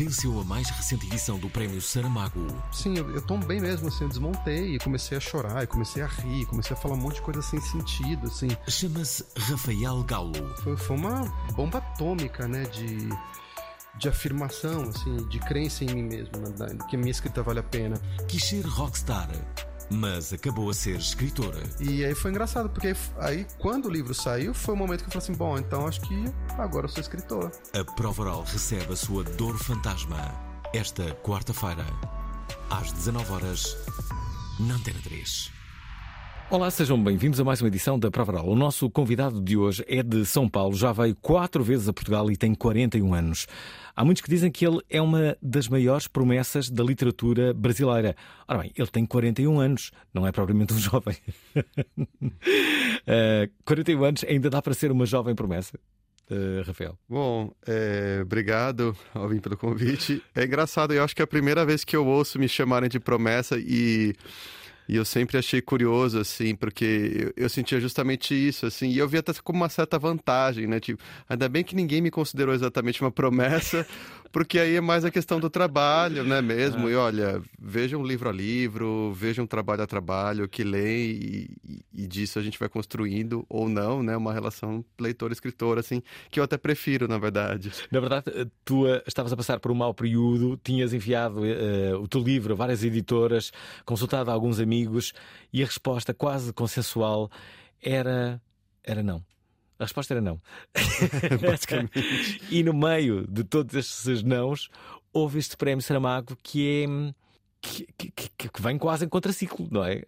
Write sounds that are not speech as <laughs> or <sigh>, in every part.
Venceu a mais recente edição do Prémio Saramago. Sim, eu, eu tombei mesmo, assim, eu desmontei e comecei a chorar, e comecei a rir, comecei a falar um monte de coisa sem sentido, assim. Chama-se Rafael Galo. Foi, foi uma bomba atômica, né, de, de afirmação, assim, de crença em mim mesmo, né, que a minha escrita vale a pena. Quis ser rockstar, mas acabou a ser escritora. E aí foi engraçado, porque aí, quando o livro saiu, foi o momento que eu falei assim, bom, então acho que agora eu sou escritor. A prova oral recebe a sua dor fantasma esta quarta-feira, às 19 horas na Antena 3. Olá, sejam bem-vindos a mais uma edição da Prova. O nosso convidado de hoje é de São Paulo, já veio quatro vezes a Portugal e tem 41 anos. Há muitos que dizem que ele é uma das maiores promessas da literatura brasileira. Ora bem, ele tem 41 anos, não é propriamente um <laughs> jovem. Eh, 41 anos ainda dá para ser uma jovem promessa, eh, Rafael. Bom, é, obrigado, Alvin, pelo convite. É engraçado, eu acho que é a primeira vez que eu ouço me chamarem de promessa e, e eu sempre achei curioso, assim, porque eu, eu sentia justamente isso, assim, e eu via até como uma certa vantagem, né? Tipo, ainda bem que ninguém me considerou exatamente uma promessa, porque aí é mais a questão do trabalho, né, mesmo? E olha, vejam livro a livro, vejam trabalho a trabalho, que leem e, e- disso a gente vai construindo, ou não, né, uma relação leitor-escritor, assim, que eu até prefiro, na verdade. Na verdade, eh, tu eh, estavas a passar por um mau período, tinhas enviado eh, o teu livro a várias editoras, consultado alguns amigos e a resposta quase consensual era era não. A resposta era não. <laughs> Basicamente. e no meio de todos esses nãos, houve este prémio Saramago que é. Que, que- que- vem quase em contraciclo, não é?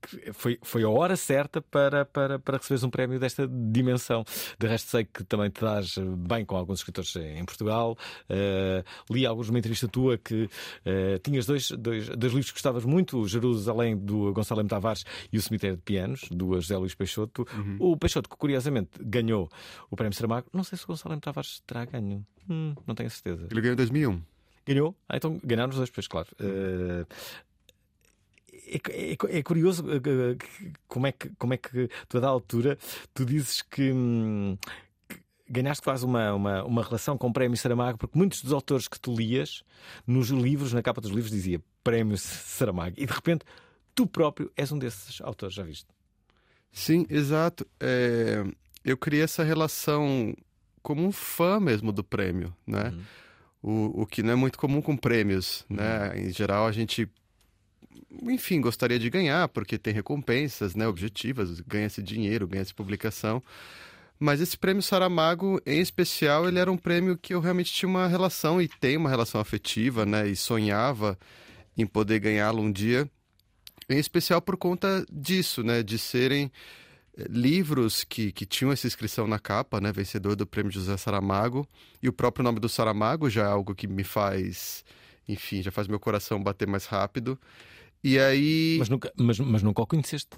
Que foi, foi a hora certa para, para, para receberes um prémio desta dimensão. De resto, sei que também te dás bem com alguns escritores em Portugal. Eh, li alguns numa entrevista tua que eh, tinhas dois, dois, dois livros que gostavas muito: Jerusalém do Gonçalo M. Tavares e o Cemitério de Pianos, do José Luís Peixoto. O Peixoto, que curiosamente ganhou o prémio Saramago, não sei se o Gonçalo M. Tavares terá ganho. Hum, não tenho a certeza. Ele ganhou em 2001. Ganhou? Ah, então ganharam os dois, pois, claro. Eh, é, é- é curioso eh, como é que, como é que tu, a da altura, tu dizes que. hum, que Ganhaste quase uma, uma, uma relação com o Prémio Saramago, porque muitos dos autores que tu lias nos livros, na capa dos livros, dizia Prémio Saramago, e de repente tu próprio és um desses autores, já viste? Sim, exato. É, eu criei essa relação como um fã mesmo do prêmio, né? O, o que não é muito comum com prêmios, né? Em geral, a gente, enfim, gostaria de ganhar, porque tem recompensas, né? Objetivas, ganha-se dinheiro, ganha-se publicação. Mas esse prêmio Saramago, em especial, ele era um prêmio que eu realmente tinha uma relação e tenho uma relação afetiva, né? E sonhava em poder ganhá-lo um dia. Em especial por conta disso, né? De serem livros que, que tinham essa inscrição na capa, né? Vencedor do prêmio José Saramago. E o próprio nome do Saramago já é algo que me faz, enfim, já faz meu coração bater mais rápido. E aí. Mas nunca, mas, mas nunca o conheceste.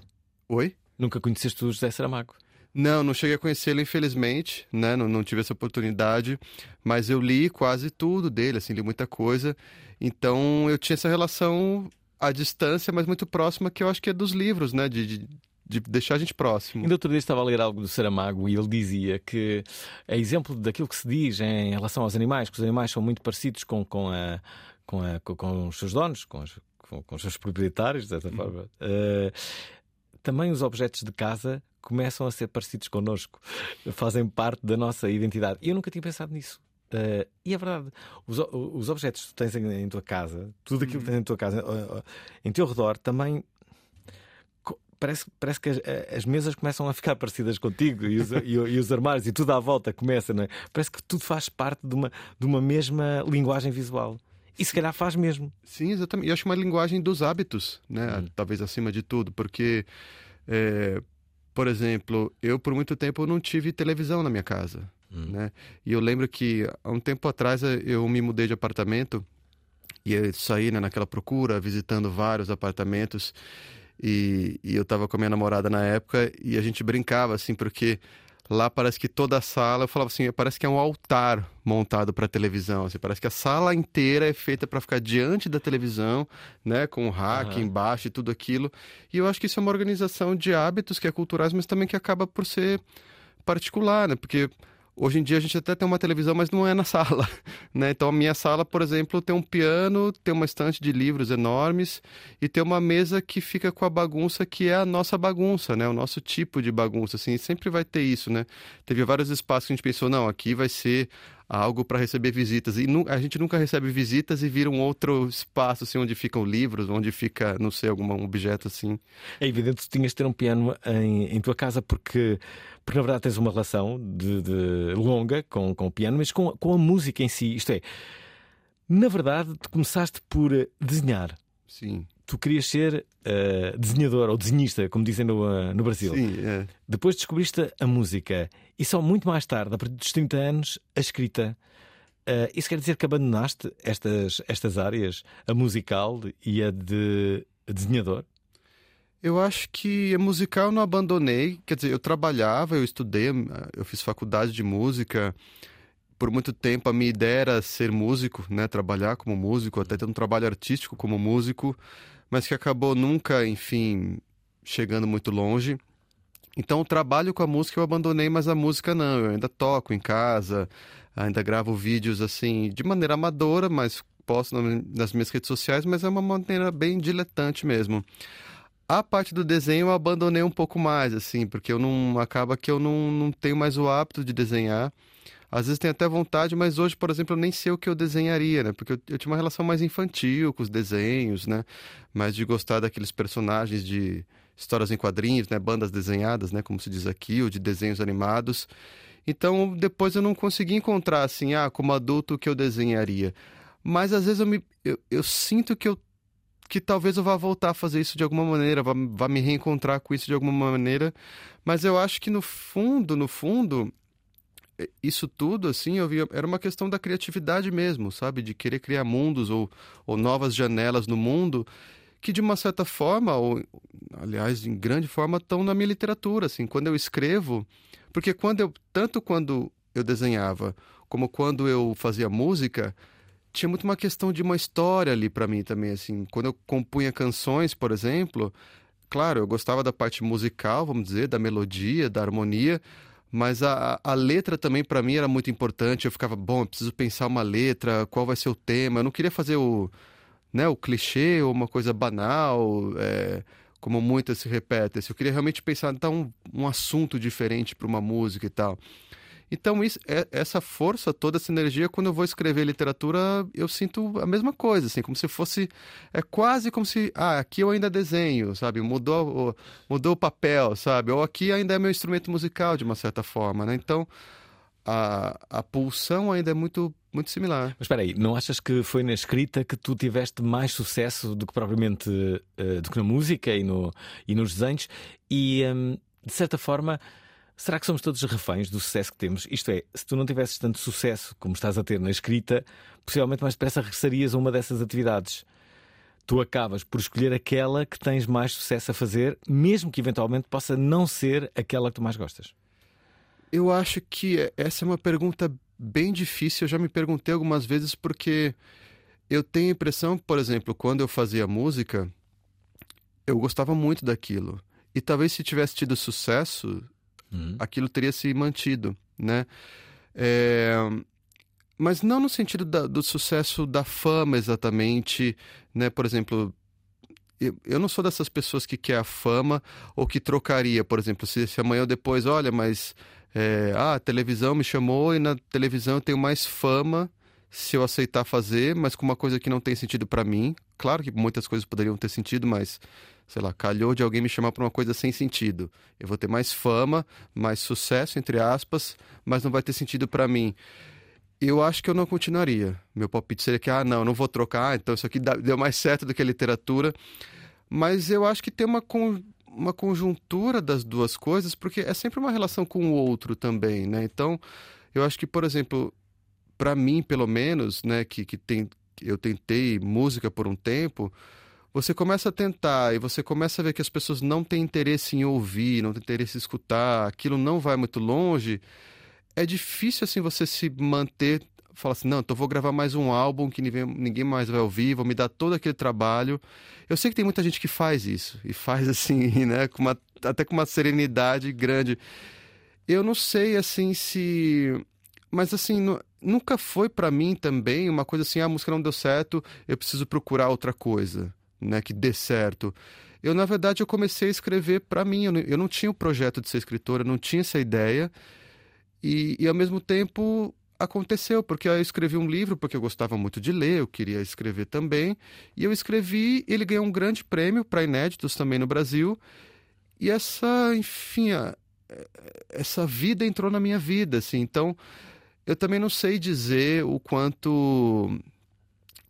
Oi? Nunca conheceste o José Saramago. Não, não cheguei a conhecê-lo, infelizmente, né? Não, não tive essa oportunidade, mas eu li quase tudo dele, assim, li muita coisa. Então eu tinha essa relação à distância, mas muito próxima, que eu acho que é dos livros, né? De, de, de deixar a gente próximo. Ainda outro dia estava a ler algo do Saramago e ele dizia que, a exemplo daquilo que se diz em relação aos animais, que os animais são muito parecidos com, com, a, com, a- com- os seus donos, com os, com, os seus proprietários, de certa forma. eh, também os objetos de casa começam a ser parecidos connosco, fazem parte da nossa identidade. E eu nunca tinha pensado nisso. Uh, e é verdade, os, os objetos que tu tens em, em tua casa, tudo aquilo que tens em tua casa, uh, uh, em teu redor, também parece, parece que as, as, mesas começam a ficar <laughs> parecidas contigo e os, e, e os, armários e tudo à volta começa, não é? Parece que tudo faz parte de uma, de uma mesma linguagem visual. E se calhar faz mesmo. Sim, exatamente. Eu acho uma linguagem dos hábitos, né? Hum. Talvez acima de tudo, porque, é, por exemplo, eu por muito tempo não tive televisão na minha casa. Hum. Né? E eu lembro que há um tempo atrás eu me mudei de apartamento e eu saí né, naquela procura, visitando vários apartamentos. E, e eu estava com a minha namorada na época e a gente brincava assim, porque Lá parece que toda a sala, eu falava assim, parece que é um altar montado para televisão. Assim, parece que a sala inteira é feita para ficar diante da televisão, né, com o rack uhum. embaixo e tudo aquilo. E eu acho que isso é uma organização de hábitos que é culturais, mas também que acaba por ser particular, né? Porque Hoje em dia a gente até tem uma televisão, mas não é na <laughs> sala, né? Então a minha sala, por exemplo, tem um piano, tem uma estante de livros enormes e tem uma mesa que fica com a bagunça que é a nossa bagunça, né? O nosso tipo de bagunça, assim, sempre vai ter isso, né? Teve vários espaços que a gente pensou, não, aqui vai ser algo para receber visitas. E a gente nunca recebe visitas e vira um outro espaço assim, onde ficam livros, onde fica, não sei, algum objeto assim. É evidente que tu tinhas de ter um piano em, em tua casa porque, porque na verdade tens uma relação de, de longa com, com o piano, mas com, com a música em si. Isto é, na verdade, tu começaste por desenhar. Sim tu querias ser uh, desenhador ou desenhista, como dizem no, uh, no Brasil. Sim, é. Depois descobriste a música e só muito mais tarde, a partir dos 30 anos, a escrita. Uh, isso quer dizer que abandonaste estas, estas áreas, a musical e a de desenhador? Eu acho que a musical não abandonei. Quer dizer, eu trabalhava, eu estudei, eu fiz faculdade de música. Por muito tempo a minha ideia era ser músico, né? Trabalhar como músico, até ter um trabalho artístico como músico mas que acabou nunca, enfim, chegando muito longe. Então, o trabalho com a música eu abandonei, mas a música não. Eu ainda toco em casa, ainda gravo vídeos assim, de maneira amadora, mas posto nas minhas redes sociais, mas é uma maneira bem diletante mesmo. A parte do desenho eu abandonei um pouco mais, assim, porque eu não acaba que eu não, não tenho mais o hábito de desenhar. Às vezes tenho até vontade, mas hoje, por exemplo, eu nem sei o que eu desenharia, né? Porque eu, eu tinha uma relação mais infantil com os desenhos, né? Mais de gostar daqueles personagens de histórias em quadrinhos, né? Bandas desenhadas, né? Como se diz aqui, ou de desenhos animados. Então, depois eu não consegui encontrar, assim, ah, como adulto, o que eu desenharia. Mas às vezes eu, me, eu, eu sinto que eu que talvez eu vá voltar a fazer isso de alguma maneira, vá, vá me reencontrar com isso de alguma maneira. Mas eu acho que no fundo, no fundo, isso tudo, assim, eu via, era uma questão da criatividade mesmo, sabe? De querer criar mundos ou, ou novas janelas no mundo que, de uma certa forma, ou aliás, em grande forma, estão na minha literatura, assim. Quando eu escrevo, porque quando eu, tanto quando eu desenhava como quando eu fazia música, tinha muito uma questão de uma história ali para mim também, assim. Quando eu compunha canções, por exemplo, claro, eu gostava da parte musical, vamos dizer, da melodia, da harmonia, mas a, a letra também para mim era muito importante. Eu ficava, bom, eu preciso pensar uma letra, qual vai ser o tema. Eu não queria fazer o, né, o clichê ou uma coisa banal, é, como muitas se repetem. Eu queria realmente pensar, então, um, um assunto diferente para uma música e tal. Então, isso, é, essa força, toda essa energia, quando eu vou escrever literatura, eu sinto a mesma coisa, assim, como se fosse. É quase como se. Ah, aqui eu ainda desenho, sabe? Mudou, mudou o papel, sabe? Ou aqui ainda é meu instrumento musical, de uma certa forma, né? Então, a, a pulsão ainda é muito, muito similar. Mas espera aí, não achas que foi na escrita que tu tiveste mais sucesso do que propriamente uh, do que na música e, no, e nos desenhos? E, um, de certa forma Será que somos todos reféns do sucesso que temos? Isto é, se tu não tivesses tanto sucesso como estás a ter na escrita, possivelmente mais depressa regressarias a uma dessas atividades. Tu acabas por escolher aquela que tens mais sucesso a fazer, mesmo que eventualmente possa não ser aquela que tu mais gostas. Eu acho que essa é uma pergunta bem difícil. Eu já me perguntei algumas vezes porque eu tenho a impressão, por exemplo, quando eu fazia música, eu gostava muito daquilo. E talvez se tivesse tido sucesso, uhum. aquilo teria se mantido, né? É, mas não no sentido da, do sucesso da fama exatamente, né? Por exemplo, eu, eu não sou dessas pessoas que quer a fama ou que trocaria, por exemplo, se, se amanhã ou depois, olha, mas É, ah, a televisão me chamou e na televisão eu tenho mais fama se eu aceitar fazer, mas com uma coisa que não tem sentido para mim. Claro que muitas coisas poderiam ter sentido, mas sei lá, calhou de alguém me chamar para uma coisa sem sentido. Eu vou ter mais fama, mais sucesso, entre aspas, mas não vai ter sentido para mim. Eu acho que eu não continuaria. Meu palpite seria que, ah, não, não vou trocar, então isso aqui deu mais certo do que a literatura. Mas eu acho que tem uma, con uma conjuntura das duas coisas, porque é sempre uma relação com o outro também, né? Então, eu acho que, por exemplo, para mim, pelo menos, né, que, que tem, eu tentei música por um tempo, você começa a tentar e você começa a ver que as pessoas não têm interesse em ouvir, não têm interesse em escutar, aquilo não vai muito longe, é difícil assim você se manter, falar assim, não, então vou gravar mais um álbum que ninguém mais vai ouvir, vou me dar todo aquele trabalho. Eu sei que tem muita gente que faz isso e faz <laughs> assim, né, com uma, até com uma serenidade grande. Eu não sei assim se mas assim, nunca foi para mim também uma coisa assim, ah, a música não deu certo, eu preciso procurar outra coisa né, que dê certo. Eu, na verdade, eu comecei a escrever para mim. Eu não, eu não, tinha o projeto de ser escritora, não tinha essa ideia. E, e, ao mesmo tempo, aconteceu, porque eu escrevi um livro, porque eu gostava muito de ler, eu queria escrever também. E eu escrevi, ele ganhou um grande prêmio para inéditos também no Brasil. E essa, enfim, a, essa vida entrou na minha vida, assim. Então, eu também não sei dizer o quanto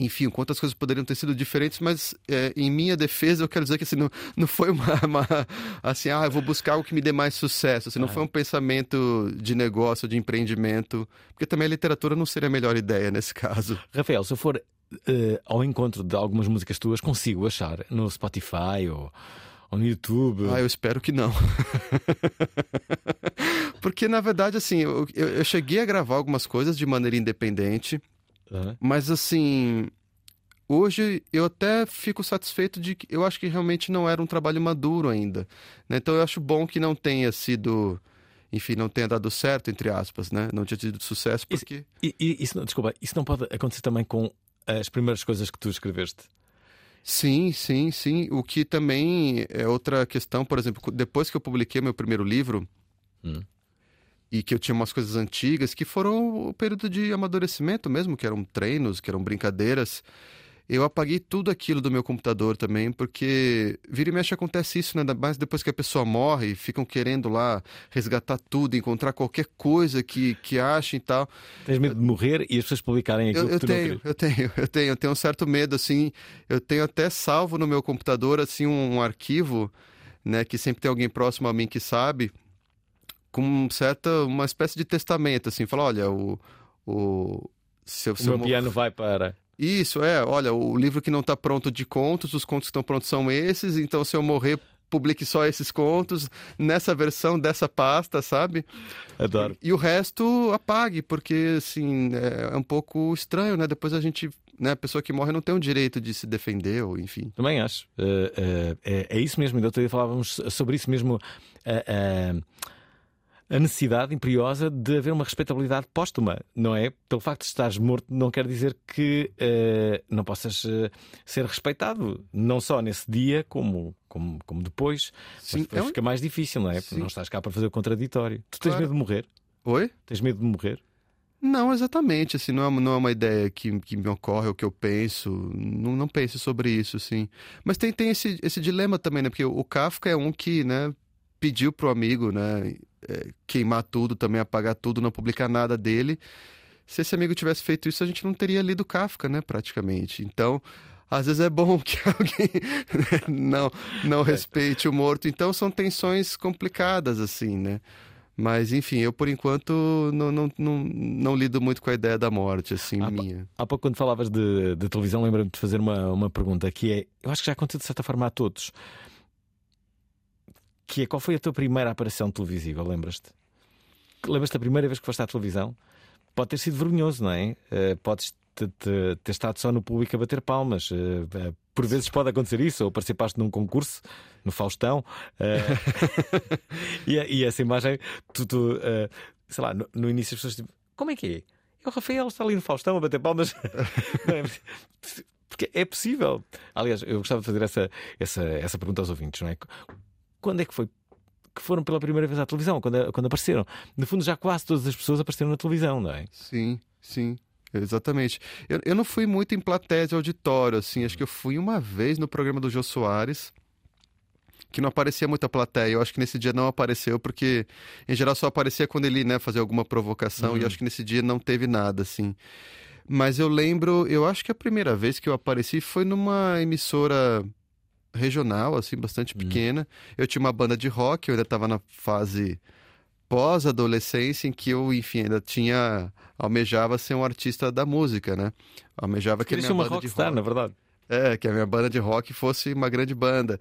enfim, quantas coisas poderiam ter sido diferentes, mas é, em minha defesa eu quero dizer que assim, não, não foi uma, <laughs> uma, assim, ah, eu vou buscar algo que me dê mais sucesso, assim, não foi um pensamento de negócio, de empreendimento, porque também a literatura não seria a melhor ideia nesse caso. <laughs> Rafael, se eu for uh, ao encontro de algumas músicas tuas, consigo achar no Spotify ou, ou no YouTube? Ah, eu espero que não. <laughs> porque na verdade, assim, eu, eu cheguei a gravar algumas coisas de maneira independente, Uhum. Mas assim, hoje eu até fico satisfeito de que eu acho que realmente não era um trabalho maduro ainda. Né? Então eu acho bom que não tenha sido. Enfim, não tenha dado certo, entre aspas, né? Não tinha tido sucesso porque. Isso, isso não, desculpa, isso não pode acontecer também com as primeiras coisas que tu escreveste? Sim, sim, sim. O que também é outra questão, por exemplo, depois que eu publiquei meu primeiro livro, hum e que eu tinha umas coisas antigas que foram o período de amadurecimento mesmo, que eram treinos, que eram brincadeiras. Eu apaguei tudo aquilo do meu computador também, porque vira e mexe acontece isso, né? Mas depois que a pessoa morre, ficam querendo lá resgatar tudo, encontrar qualquer coisa que, que achem e tal. Tens medo de morrer e as pessoas publicarem aquilo eu, eu que tu tenho, não Eu tenho, eu tenho, eu tenho um certo medo, assim. Eu tenho até salvo no meu computador, assim, um, um arquivo, né? Que sempre tem alguém próximo a mim que sabe com certa uma espécie de testamento assim fala olha o o seu, o meu piano vai para isso é olha o livro que não está pronto de contos os contos que estão prontos são esses então se eu morrer publique só esses contos nessa versão dessa pasta sabe adoro e, e o resto apague porque assim é, é um pouco estranho né depois a gente né, a pessoa que morre não tem o direito de se defender, ou enfim. Também acho. Uh, uh, é, é, isso mesmo. Ainda outro dia falávamos sobre isso mesmo. Uh, a necessidade imperiosa de haver uma respeitabilidade póstuma, não é? Pelo facto de estares morto, não quer dizer que uh, não possas uh, ser respeitado, não só nesse dia, como, como, como depois. Sim, mas é fica mais difícil, não é? Sim. Não estás cá para fazer o contraditório. Tu tens claro. medo de morrer? Oi? Tens medo de morrer? Não, exatamente. Assim, não, é, não é uma ideia que, que me ocorre, o que eu penso. Não, não penso sobre isso, assim. Mas tem, tem esse, esse dilema também, né? Porque o Kafka é um que, né, pediu pro amigo, né, é, queimar tudo, também apagar tudo, não publicar nada dele. Se esse amigo tivesse feito isso, a gente não teria lido Kafka, né, praticamente. Então, às vezes é bom <laughs> que alguém né, não não respeite o morto. Então, são tensões complicadas, assim, né? Mas, enfim, eu por enquanto não, não, não, não lido muito com a ideia da morte, assim, há, minha. Há pouco, quando falavas de, de televisão, lembro-me de fazer uma, uma pergunta que é: eu acho que já aconteceu de certa forma a todos que é qual foi a tua primeira aparição televisiva? Lembras-te? Lembras-te da primeira vez que foste à televisão? Pode ter sido vergonhoso, não é? Uh, podes ter estado só no público a bater palmas. Uh, uh, por vezes pode acontecer isso, ou participaste num concurso no Faustão <laughs> e, e, essa imagem, tu, tu sei lá, no, no, início as pessoas tipo, como é que é? é? O Rafael está ali no Faustão a bater palmas. <laughs> Porque é possível. Aliás, eu gostava de fazer essa, essa, essa pergunta aos ouvintes, não é? Quando é que foi que foram pela primeira vez à televisão, quando, quando apareceram. No fundo, já quase todas as pessoas apareceram na televisão, não é? Sim, sim. Exatamente. Eu, eu não fui muito em plateia de auditório, assim. Acho que eu fui uma vez no programa do Jô Soares, que não aparecia muita plateia. Eu acho que nesse dia não apareceu, porque em geral só aparecia quando ele né, fazia alguma provocação, e acho que nesse dia não teve nada, assim. Mas eu lembro, eu acho que a primeira vez que eu apareci foi numa emissora regional, assim, bastante pequena. Eu tinha uma banda de rock, eu ainda estava na fase pós-adolescência em que eu, enfim, ainda tinha almejava ser um artista da música, né? Almejava que a minha uma banda de rockstar, rock, na verdade. é, que a minha banda de rock fosse uma grande banda.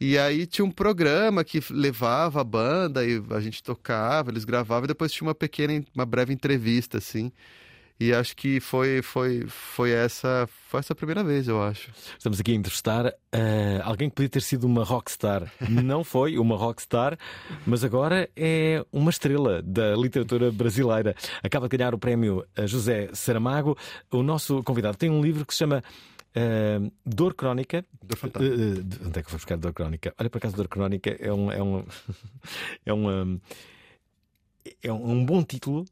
E aí tinha um programa que levava a banda e a gente tocava, eles gravavam e depois tinha uma pequena, uma breve entrevista assim. E acho que foi foi foi essa foi essa a primeira vez, eu acho. Estamos aqui a entrevistar eh, alguém que podia ter sido uma rockstar. <laughs> Não foi uma rockstar, mas agora é uma estrela da literatura brasileira. Acaba de ganhar o prémio eh, José Saramago. O nosso convidado tem um livro que se chama eh, Dor Crónica. Dor de- onde é que vou buscar Dor Crónica? Olha, por acaso, Dor Crónica é um. É um, <laughs> é um, é um, um bom título,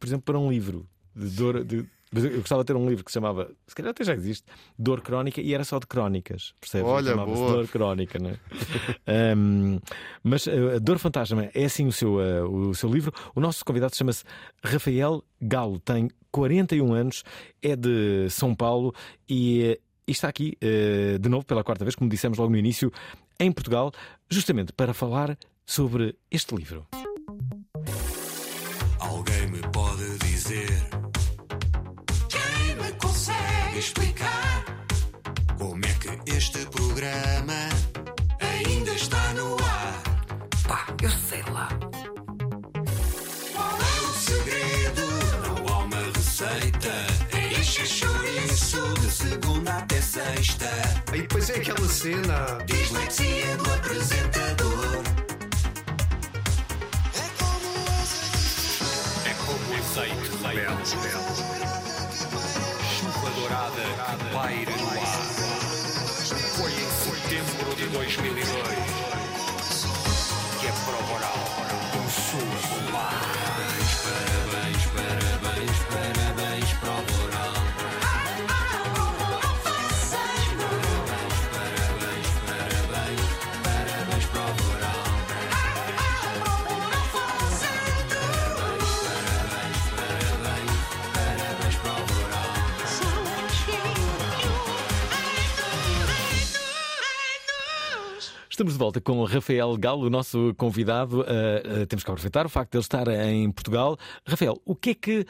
por exemplo, para um livro de dor. De, mas eu gostava de ter um livro que se chamava, se calhar até já existe, Dor Crónica, e era só de crónicas, percebes? Olha, Chamava-se boa. Dor Crónica, né? <laughs> Ahm, mas uh, a Dor Fantasma é assim o seu, uh, o seu livro. O nosso convidado chama-se Rafael Galo, tem 41 anos, é de São Paulo e, uh, e está aqui uh, de novo pela quarta vez, como dissemos logo no início, em Portugal, justamente para falar sobre este livro. Explicar? Como é que este programa ainda está no ar? Pá, eu sei lá. Qual é o segredo? Não há uma receita. É encher chouriço de segunda até sexta. E depois é aquela cena. Dislexia do apresentador. É como o azeite rebelde. Chuva dourada que paira no ar. Foi em setembro de 2002 Estamos de volta com o Rafael Galo, o nosso convidado. Uh, uh, temos que aproveitar o facto de ele estar em Portugal. Rafael, o que é que.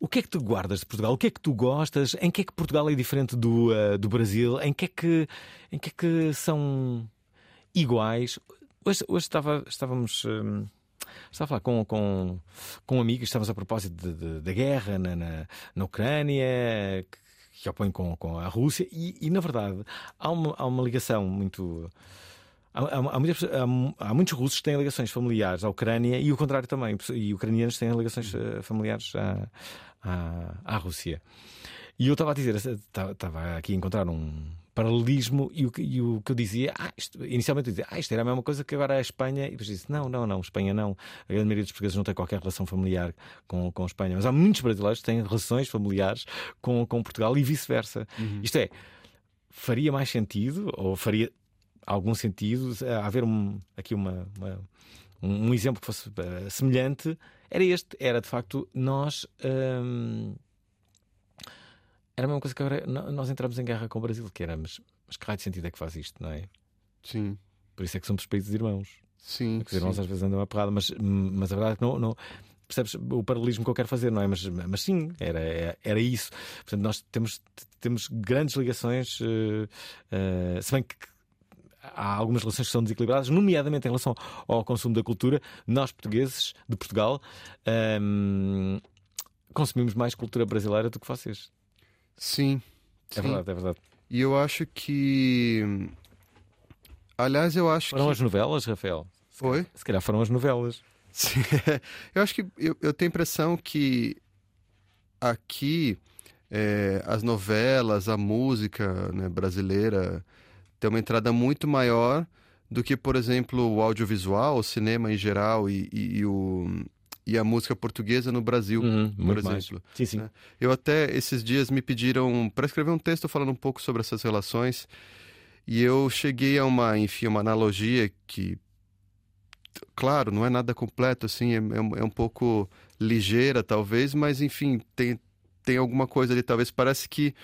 O que é que tu guardas de Portugal? O que é que tu gostas? Em que é que Portugal é diferente do, uh, do Brasil? Em que é que, em que, é que são iguais? Hoje, hoje estava, estávamos. hum, Estava a falar com, com, com amigos, estávamos a propósito da guerra na, na, na Ucrânia, que, que opõe com, com a Rússia, e, e, na verdade há uma, há uma ligação muito. Há, há- muitas- há- há muitos russos que têm ligações familiares à Ucrânia e o contrário também, e ucranianos têm ligações eh, familiares à, à, à Rússia. E eu estava a dizer, estava- aqui a encontrar um paralelismo e o, que- e o que eu dizia, ah, isto- inicialmente eu dizia, ah, isto era a mesma coisa que agora a Espanha, e depois disse, não, não, não, Espanha não. A grande maioria dos portugueses não tem qualquer relação familiar com, com a Espanha, mas há muitos brasileiros que têm relações familiares com, com Portugal e vice-versa. Isto é, faria mais sentido, ou faria algum sentido, eh, haver um, aqui uma, uma- um, um exemplo que fosse eh, semelhante, era este, era de facto nós. hum, era a mesma coisa que agora nós entramos em guerra com o Brasil, que era, mas, que raio de sentido é que faz isto, não é? Sim, Por isso é que somos países irmãos. sim. É que os irmãos sim. às vezes andam a porrada, mas, mas a verdade é que não, não- percebes o paralelismo que eu quero fazer, não é? Mas, mas sim, era, era isso. Portanto, nós temos, temos grandes ligações, eh, eh, se bem que há algumas relações que são desequilibradas, nomeadamente em relação ao consumo da cultura. Nós, portugueses de Portugal, ehm, consumimos mais cultura brasileira do que vocês. Sim. É sim. verdade, é verdade. E eu acho que. Aliás, eu acho Foram que. as novelas, Rafael? Se calhar- Oi? Se calhar foram as novelas. Sim. <laughs> eu acho que eu, eu tenho a impressão que aqui é, as novelas, a música né, brasileira tem uma entrada muito maior do que, por exemplo, o audiovisual, o cinema em geral e, e, e o, e a música portuguesa no Brasil, Uhum, por muito mais. exemplo. Sim, sim. né? Eu até esses dias me pediram para escrever um texto falando um pouco sobre essas relações e eu cheguei a uma, enfim, uma analogia que, claro, não é nada completo assim, é, é um- é um pouco ligeira talvez, mas enfim tem tem alguma coisa ali talvez parece que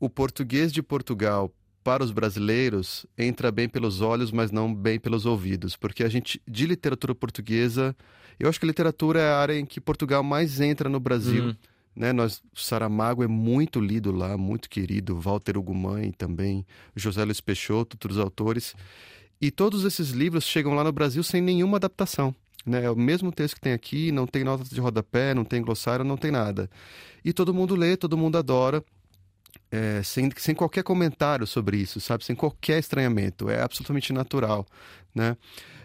o português de Portugal para os brasileiros entra bem pelos olhos, mas não bem pelos ouvidos, porque a gente de literatura portuguesa, eu acho que literatura é a área em que Portugal mais entra no Brasil Uhum. né? Nós, Saramago é muito lido lá, muito querido, Walter Ugumãe também, José Luiz Peixoto, outros autores. E todos esses livros chegam lá no Brasil sem nenhuma adaptação. Né? É o mesmo texto que tem aqui, não tem notas de rodapé, não tem glossário, não tem nada. E todo mundo lê, todo mundo adora, é, sem, sem qualquer comentário sobre isso, sabe? Sem qualquer estranhamento. É absolutamente natural, né?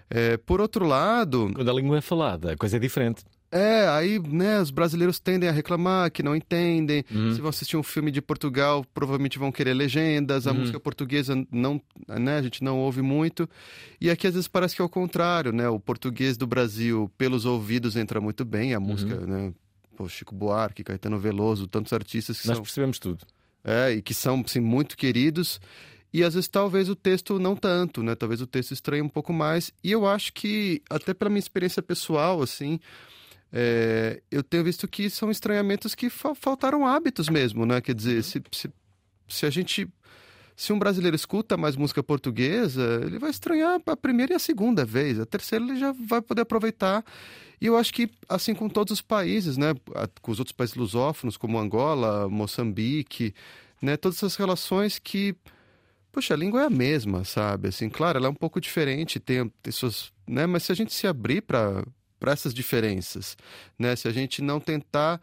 É, por outro lado, Quando a língua é falada, a coisa é diferente. é, aí, né, os brasileiros tendem a reclamar que não entendem. Uhum. Se vão assistir um filme de Portugal, provavelmente vão querer legendas. A Uhum. música portuguesa não, né, a gente não ouve muito. E aqui às vezes parece que é o contrário, né? O português do Brasil, pelos ouvidos, entra muito bem. A música, né? Pô, Chico Buarque, Caetano Veloso, tantos artistas que Nós são percebemos tudo. É, e que são assim, muito queridos. E às vezes talvez o texto não tanto, né? Talvez o texto estranhe um pouco mais. E eu acho que, até pela minha experiência pessoal, assim, é, eu tenho visto que são estranhamentos que fa- faltaram hábitos mesmo, né? Quer dizer, se, se, se a gente. Se um brasileiro escuta mais música portuguesa, ele vai estranhar a primeira e a segunda vez. A terceira ele já vai poder aproveitar. E eu acho que, assim com todos os países, né? Com os outros países lusófonos, como Angola, Moçambique, né? Todas essas relações que. Poxa, a língua é a mesma, sabe? Assim, claro, ela é um pouco diferente, tem, tem suas. Né? Mas se a gente se abrir para para essas diferenças, né? Se a gente não tentar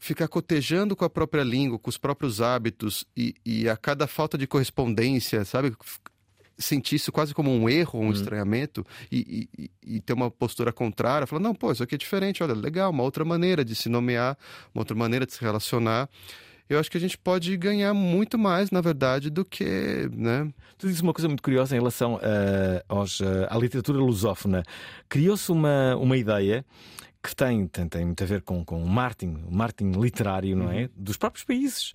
ficar cotejando com a própria língua, com os próprios hábitos e, e a cada falta de correspondência, sabe? Sentir isso quase como um erro, um estranhamento e, e- e- ter uma postura contrária, falar, não, pô, isso aqui é diferente, olha, legal, uma outra maneira de se nomear, uma outra maneira de se relacionar. Eu acho que a gente pode ganhar muito mais, na verdade, do que, né? Tu dizes uma coisa muito curiosa em relação eh, aos, eh, à literatura lusófona. Criou-se uma, uma ideia que tem, tem, tem muito a ver com, com o marketing, o marketing literário, não é? Dos próprios países.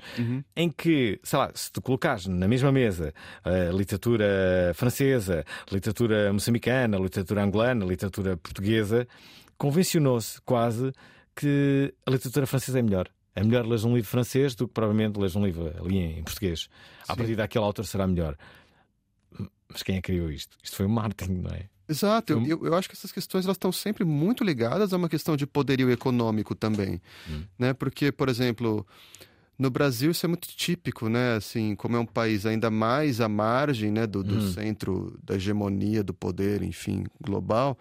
Em que, sei lá, se tu colocares na mesma mesa a literatura francesa, literatura moçambicana, literatura angolana, literatura portuguesa, convencionou-se quase que a literatura francesa é melhor. É melhor ler um livro francês do que provavelmente ler um livro ali em português. A partir daquele autor será melhor. Mas quem é que criou isto? Isto foi o marketing, não é? Exato, eu, Hum. eu, eu acho que essas questões elas estão sempre muito ligadas a uma questão de poderio econômico também, Hum. né? Porque, por exemplo, no Brasil isso é muito típico, né? Assim, como é um país ainda mais à margem, né, do, do Hum. centro da hegemonia do poder, enfim, global,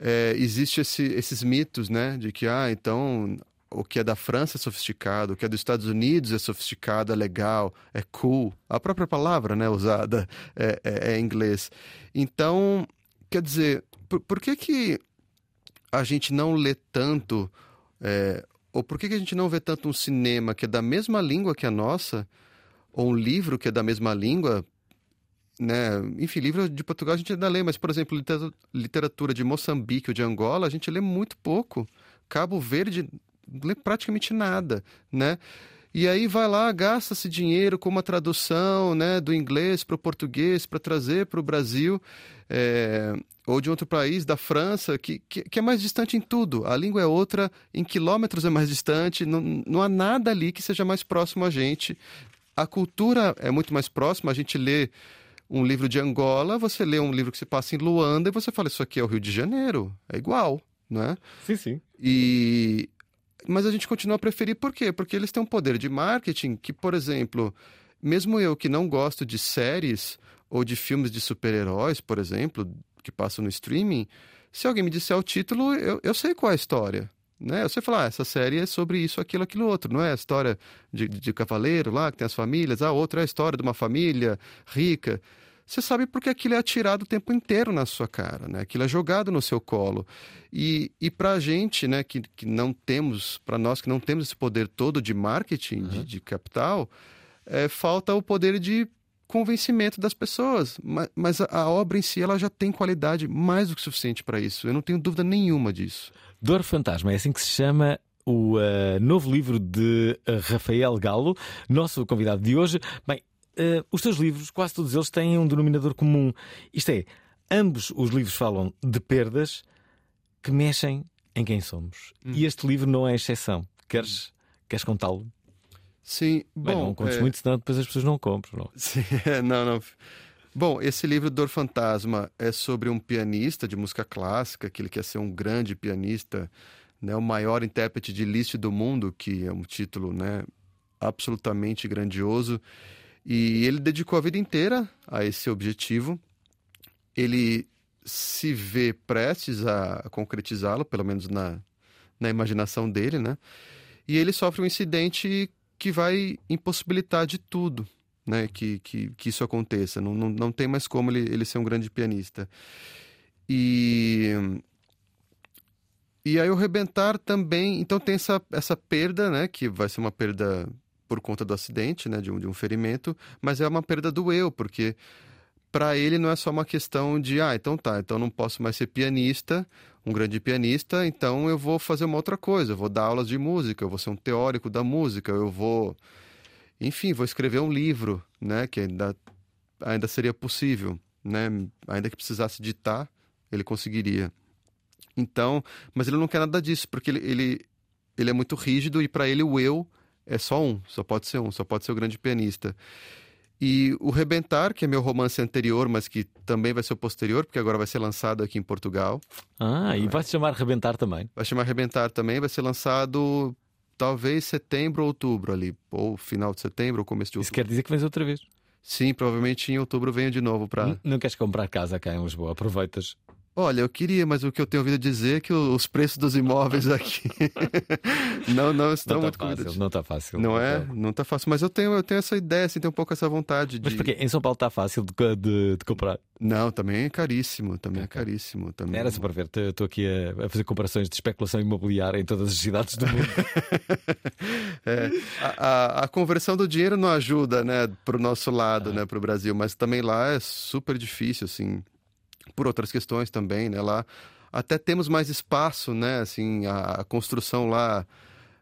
é, existe esse, esses mitos, né, de que ah, então o que é da França é sofisticado, o que é dos Estados Unidos é sofisticado, é legal, é cool. A própria palavra, né, usada é, é, é inglês. Então, quer dizer, por, por que que a gente não lê tanto, é, ou por que que a gente não vê tanto um cinema que é da mesma língua que a nossa, ou um livro que é da mesma língua, né? Enfim, livro de Portugal a gente ainda lê, mas, por exemplo, litera- literatura de Moçambique ou de Angola, a gente lê muito pouco. Cabo Verde lê praticamente nada, né? E aí vai lá, gasta-se dinheiro com uma tradução né, do inglês para o português para trazer para o Brasil, é, ou de outro país, da França, que, que, que é mais distante em tudo. A língua é outra, em quilômetros é mais distante, não, não há nada ali que seja mais próximo a gente. A cultura é muito mais próxima, a gente lê um livro de Angola, você lê um livro que se passa em Luanda e você fala, isso aqui é o Rio de Janeiro, é igual, né? Sim, sim. E mas a gente continua a preferir por quê? Porque eles têm um poder de marketing que, por exemplo, mesmo eu que não gosto de séries ou de filmes de super-heróis, por exemplo, que passam no streaming, se alguém me disser o título, eu, eu sei qual é a história. Né? Eu sei falar, ah, essa série é sobre isso, aquilo, aquilo outro. Não é a história de, de cavaleiro lá, que tem as famílias. A outra é a história de uma família rica. Você sabe porque aquilo é atirado o tempo inteiro na sua cara, né? Aquilo é jogado no seu colo. E, e para a gente, né, que, que não temos, para nós que não temos esse poder todo de marketing, de, de capital, é, falta o poder de convencimento das pessoas. Mas, mas a, a obra em si ela já tem qualidade mais do que suficiente para isso. Eu não tenho dúvida nenhuma disso. Dor Fantasma, é assim que se chama o uh, novo livro de uh, Rafael Galo, nosso convidado de hoje. Bem, uh, os teus livros, quase todos eles, têm um denominador comum. Isto é, ambos os livros falam de perdas que mexem em quem somos. Hum. E este livro não é exceção. Queres, queres contá-lo? Sim, Bem, bom. não contes é... muito, senão depois as pessoas não compram. Não? <laughs> Sim, não, não. Bom, esse livro Dor Fantasma é sobre um pianista de música clássica, que ele quer ser um grande pianista, né, o maior intérprete de Liszt do mundo, que é um título, né, absolutamente grandioso. E ele dedicou a vida inteira a esse objetivo. Ele se vê prestes a concretizá-lo, pelo menos na, na imaginação dele, né? E ele sofre um incidente que vai impossibilitar de tudo, né? Que, que, que isso aconteça. Não, não, não tem mais como ele, ele ser um grande pianista. E e aí o rebentar também, então tem essa, essa perda, né, que vai ser uma perda por conta do acidente, né, de um, de um ferimento, mas é uma perda do eu, porque para ele não é só uma questão de, ah, então tá, então não posso mais ser pianista, um grande pianista, então eu vou fazer uma outra coisa, eu vou dar aulas de música, eu vou ser um teórico da música, eu vou, enfim, vou escrever um livro, né, que ainda, ainda seria possível, né, ainda que precisasse ditar, ele conseguiria. Então, mas ele não quer nada disso, porque ele, ele, ele é muito rígido e para ele o eu é só um, só pode ser um, só pode ser o grande pianista. E o Rebentar, que é meu romance anterior, mas que também vai ser o posterior, porque agora vai ser lançado aqui em Portugal. Ah, e vai se chamar Rebentar também? Vai chamar Rebentar também, vai ser lançado talvez setembro ou outubro ali, ou final de setembro ou começo de outubro. Isso quer dizer que vens outra vez? Sim, provavelmente em outubro venho de novo para. Não, não queres comprar casa cá em Lisboa? Aproveitas Olha, eu queria, mas o que eu tenho ouvido dizer é que os preços dos imóveis aqui <laughs> não, não estão não muito tá fácil, Não está fácil. Não é? Não está fácil. Mas eu tenho, eu tenho essa ideia, assim, tenho um pouco essa vontade de. Mas porquê? Em São Paulo está fácil de, de, de, comprar? Não, também é caríssimo. Também é caríssimo. Também... Era só para ver. Estou aqui a, a, fazer comparações de especulação imobiliária em todas as cidades do mundo. <laughs> é, a, a, a, conversão do dinheiro não ajuda, né, para o nosso lado, ah. né, para o Brasil. Mas também lá é super difícil, assim por outras questões também, né? Lá até temos mais espaço, né? Assim, a, a construção lá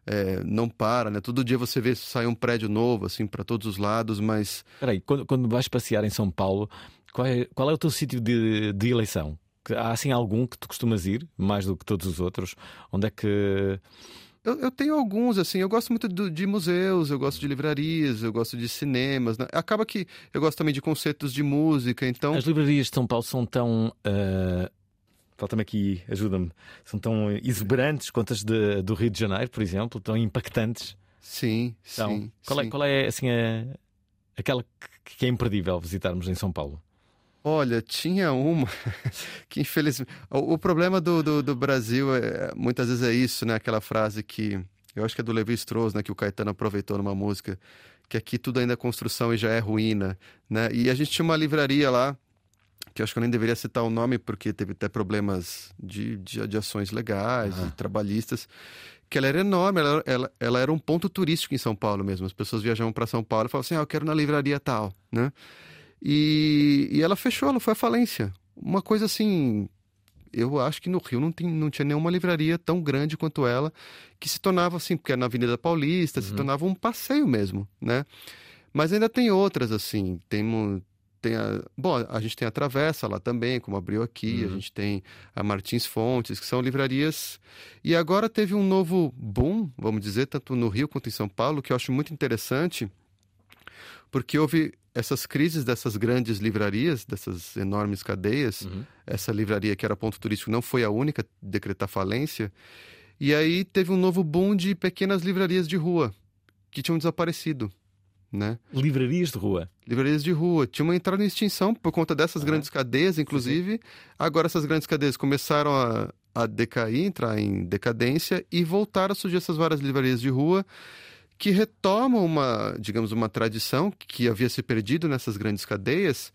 é, não para, né? Todo dia você vê sair um prédio novo, assim, para todos os lados, mas... Peraí, quando, quando vais passear em São Paulo, qual é, qual é o teu sítio de, de eleição? Há, assim, algum que tu costumas ir, mais do que todos os outros? Onde é que... Eu, eu, tenho alguns, assim, eu gosto muito do, de museus, eu gosto de livrarias, eu gosto de cinemas. Né? Acaba que eu gosto também de concertos de música, então... As livrarias de São Paulo são tão... Uh... Falta-me aqui, ajuda-me. São tão exuberantes quanto as de, do Rio de Janeiro, por exemplo, tão impactantes. Sim, então, sim. Qual, sim. É, qual é, assim, a, aquela que, que é imperdível visitarmos em São Paulo? Olha, tinha uma <laughs> que infelizmente. O, o problema do, do, do, Brasil é, muitas vezes é isso, né? Aquela frase que. Eu acho que é do Levi Strauss, né? Que o Caetano aproveitou numa música. Que aqui tudo ainda é construção e já é ruína, né? E a gente tinha uma livraria lá, que eu acho que eu nem deveria citar o nome, porque teve até problemas de, de, de ações legais ah. e trabalhistas. Que ela era enorme, ela, ela, ela era um ponto turístico em São Paulo mesmo. As pessoas viajavam para São Paulo e falavam assim: ah, eu quero na livraria tal, né? E, e ela fechou, ela foi à falência. Uma coisa assim. Eu acho que no Rio não, tem, não tinha nenhuma livraria tão grande quanto ela, que se tornava assim, porque era na Avenida Paulista, uhum. se tornava um passeio mesmo, né? Mas ainda tem outras, assim. Tem, tem a, bom, a gente tem a Travessa lá também, como abriu aqui, uhum. a gente tem a Martins Fontes, que são livrarias. E agora teve um novo boom, vamos dizer, tanto no Rio quanto em São Paulo, que eu acho muito interessante, porque houve essas crises dessas grandes livrarias, dessas enormes cadeias, uhum. essa livraria que era ponto turístico não foi a única a decretar falência. E aí teve um novo boom de pequenas livrarias de rua que tinham desaparecido. Né? Livrarias de rua. Livrarias de rua. Tinha uma entrada em extinção por conta dessas ah. grandes cadeias, inclusive. Sim. Agora essas grandes cadeias começaram a, a decair, entrar em decadência e voltaram a surgir essas várias livrarias de rua que retomam uma, digamos, uma tradição que havia se perdido nessas grandes cadeias,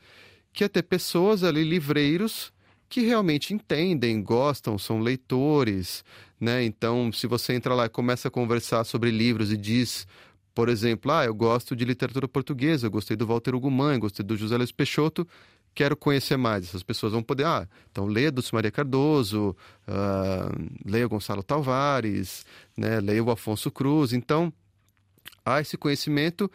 que é ter pessoas ali, livreiros, que realmente entendem, gostam, são leitores, né? Então, se você entra lá e começa a conversar sobre livros e diz Por exemplo, ah, eu gosto de literatura portuguesa, eu gostei do Walter Ugumã, eu gostei do José Luiz Peixoto, quero conhecer mais. Essas pessoas vão poder, ah, então leia Dulce Maria Cardoso, ah, leia Gonçalo Tavares, né, leia o Afonso Cruz. Então, há esse conhecimento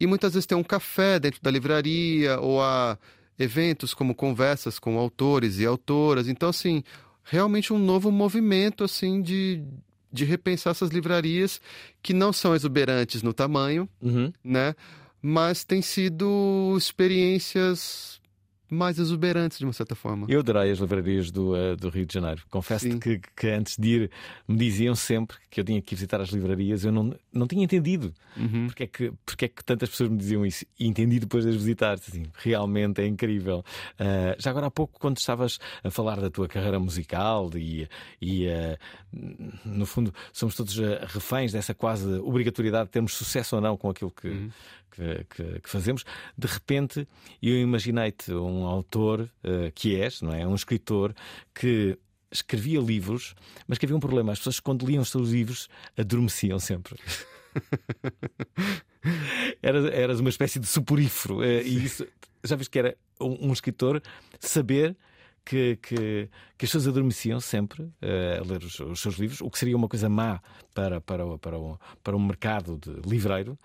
e muitas vezes tem um café dentro da livraria ou há eventos como conversas com autores e autoras. Então, assim, realmente um novo movimento assim de, de repensar essas livrarias que não são exuberantes no tamanho, Uhum. né? Mas têm sido experiências mais exuberantes de uma certa forma. Eu adorei as livrarias do, eh, do Rio de Janeiro. Confesso-te que, que antes de ir me diziam sempre que eu tinha que visitar as livrarias. Eu não, não tinha entendido Uhum. porque, é que, porque é que tantas pessoas me diziam isso e entendi depois de as visitar. Assim, realmente é incrível. Ah, já agora há pouco, quando estavas a falar da tua carreira musical e, e ah, no fundo somos todos reféns dessa quase obrigatoriedade de termos sucesso ou não com aquilo que, que, que- que fazemos, de repente eu imaginei-te um autor ah, que és, não é? Um escritor que escrevia livros, mas que havia um problema. As pessoas, quando liam os seus livros, adormeciam sempre. <laughs> Era, eras uma espécie de suporífero. eh, E isso, já viste que era um, um escritor saber que, que, que as pessoas adormeciam sempre eh, a ler os, os seus livros, o que seria uma coisa má para, para, o, para, o, para o mercado de livreiro,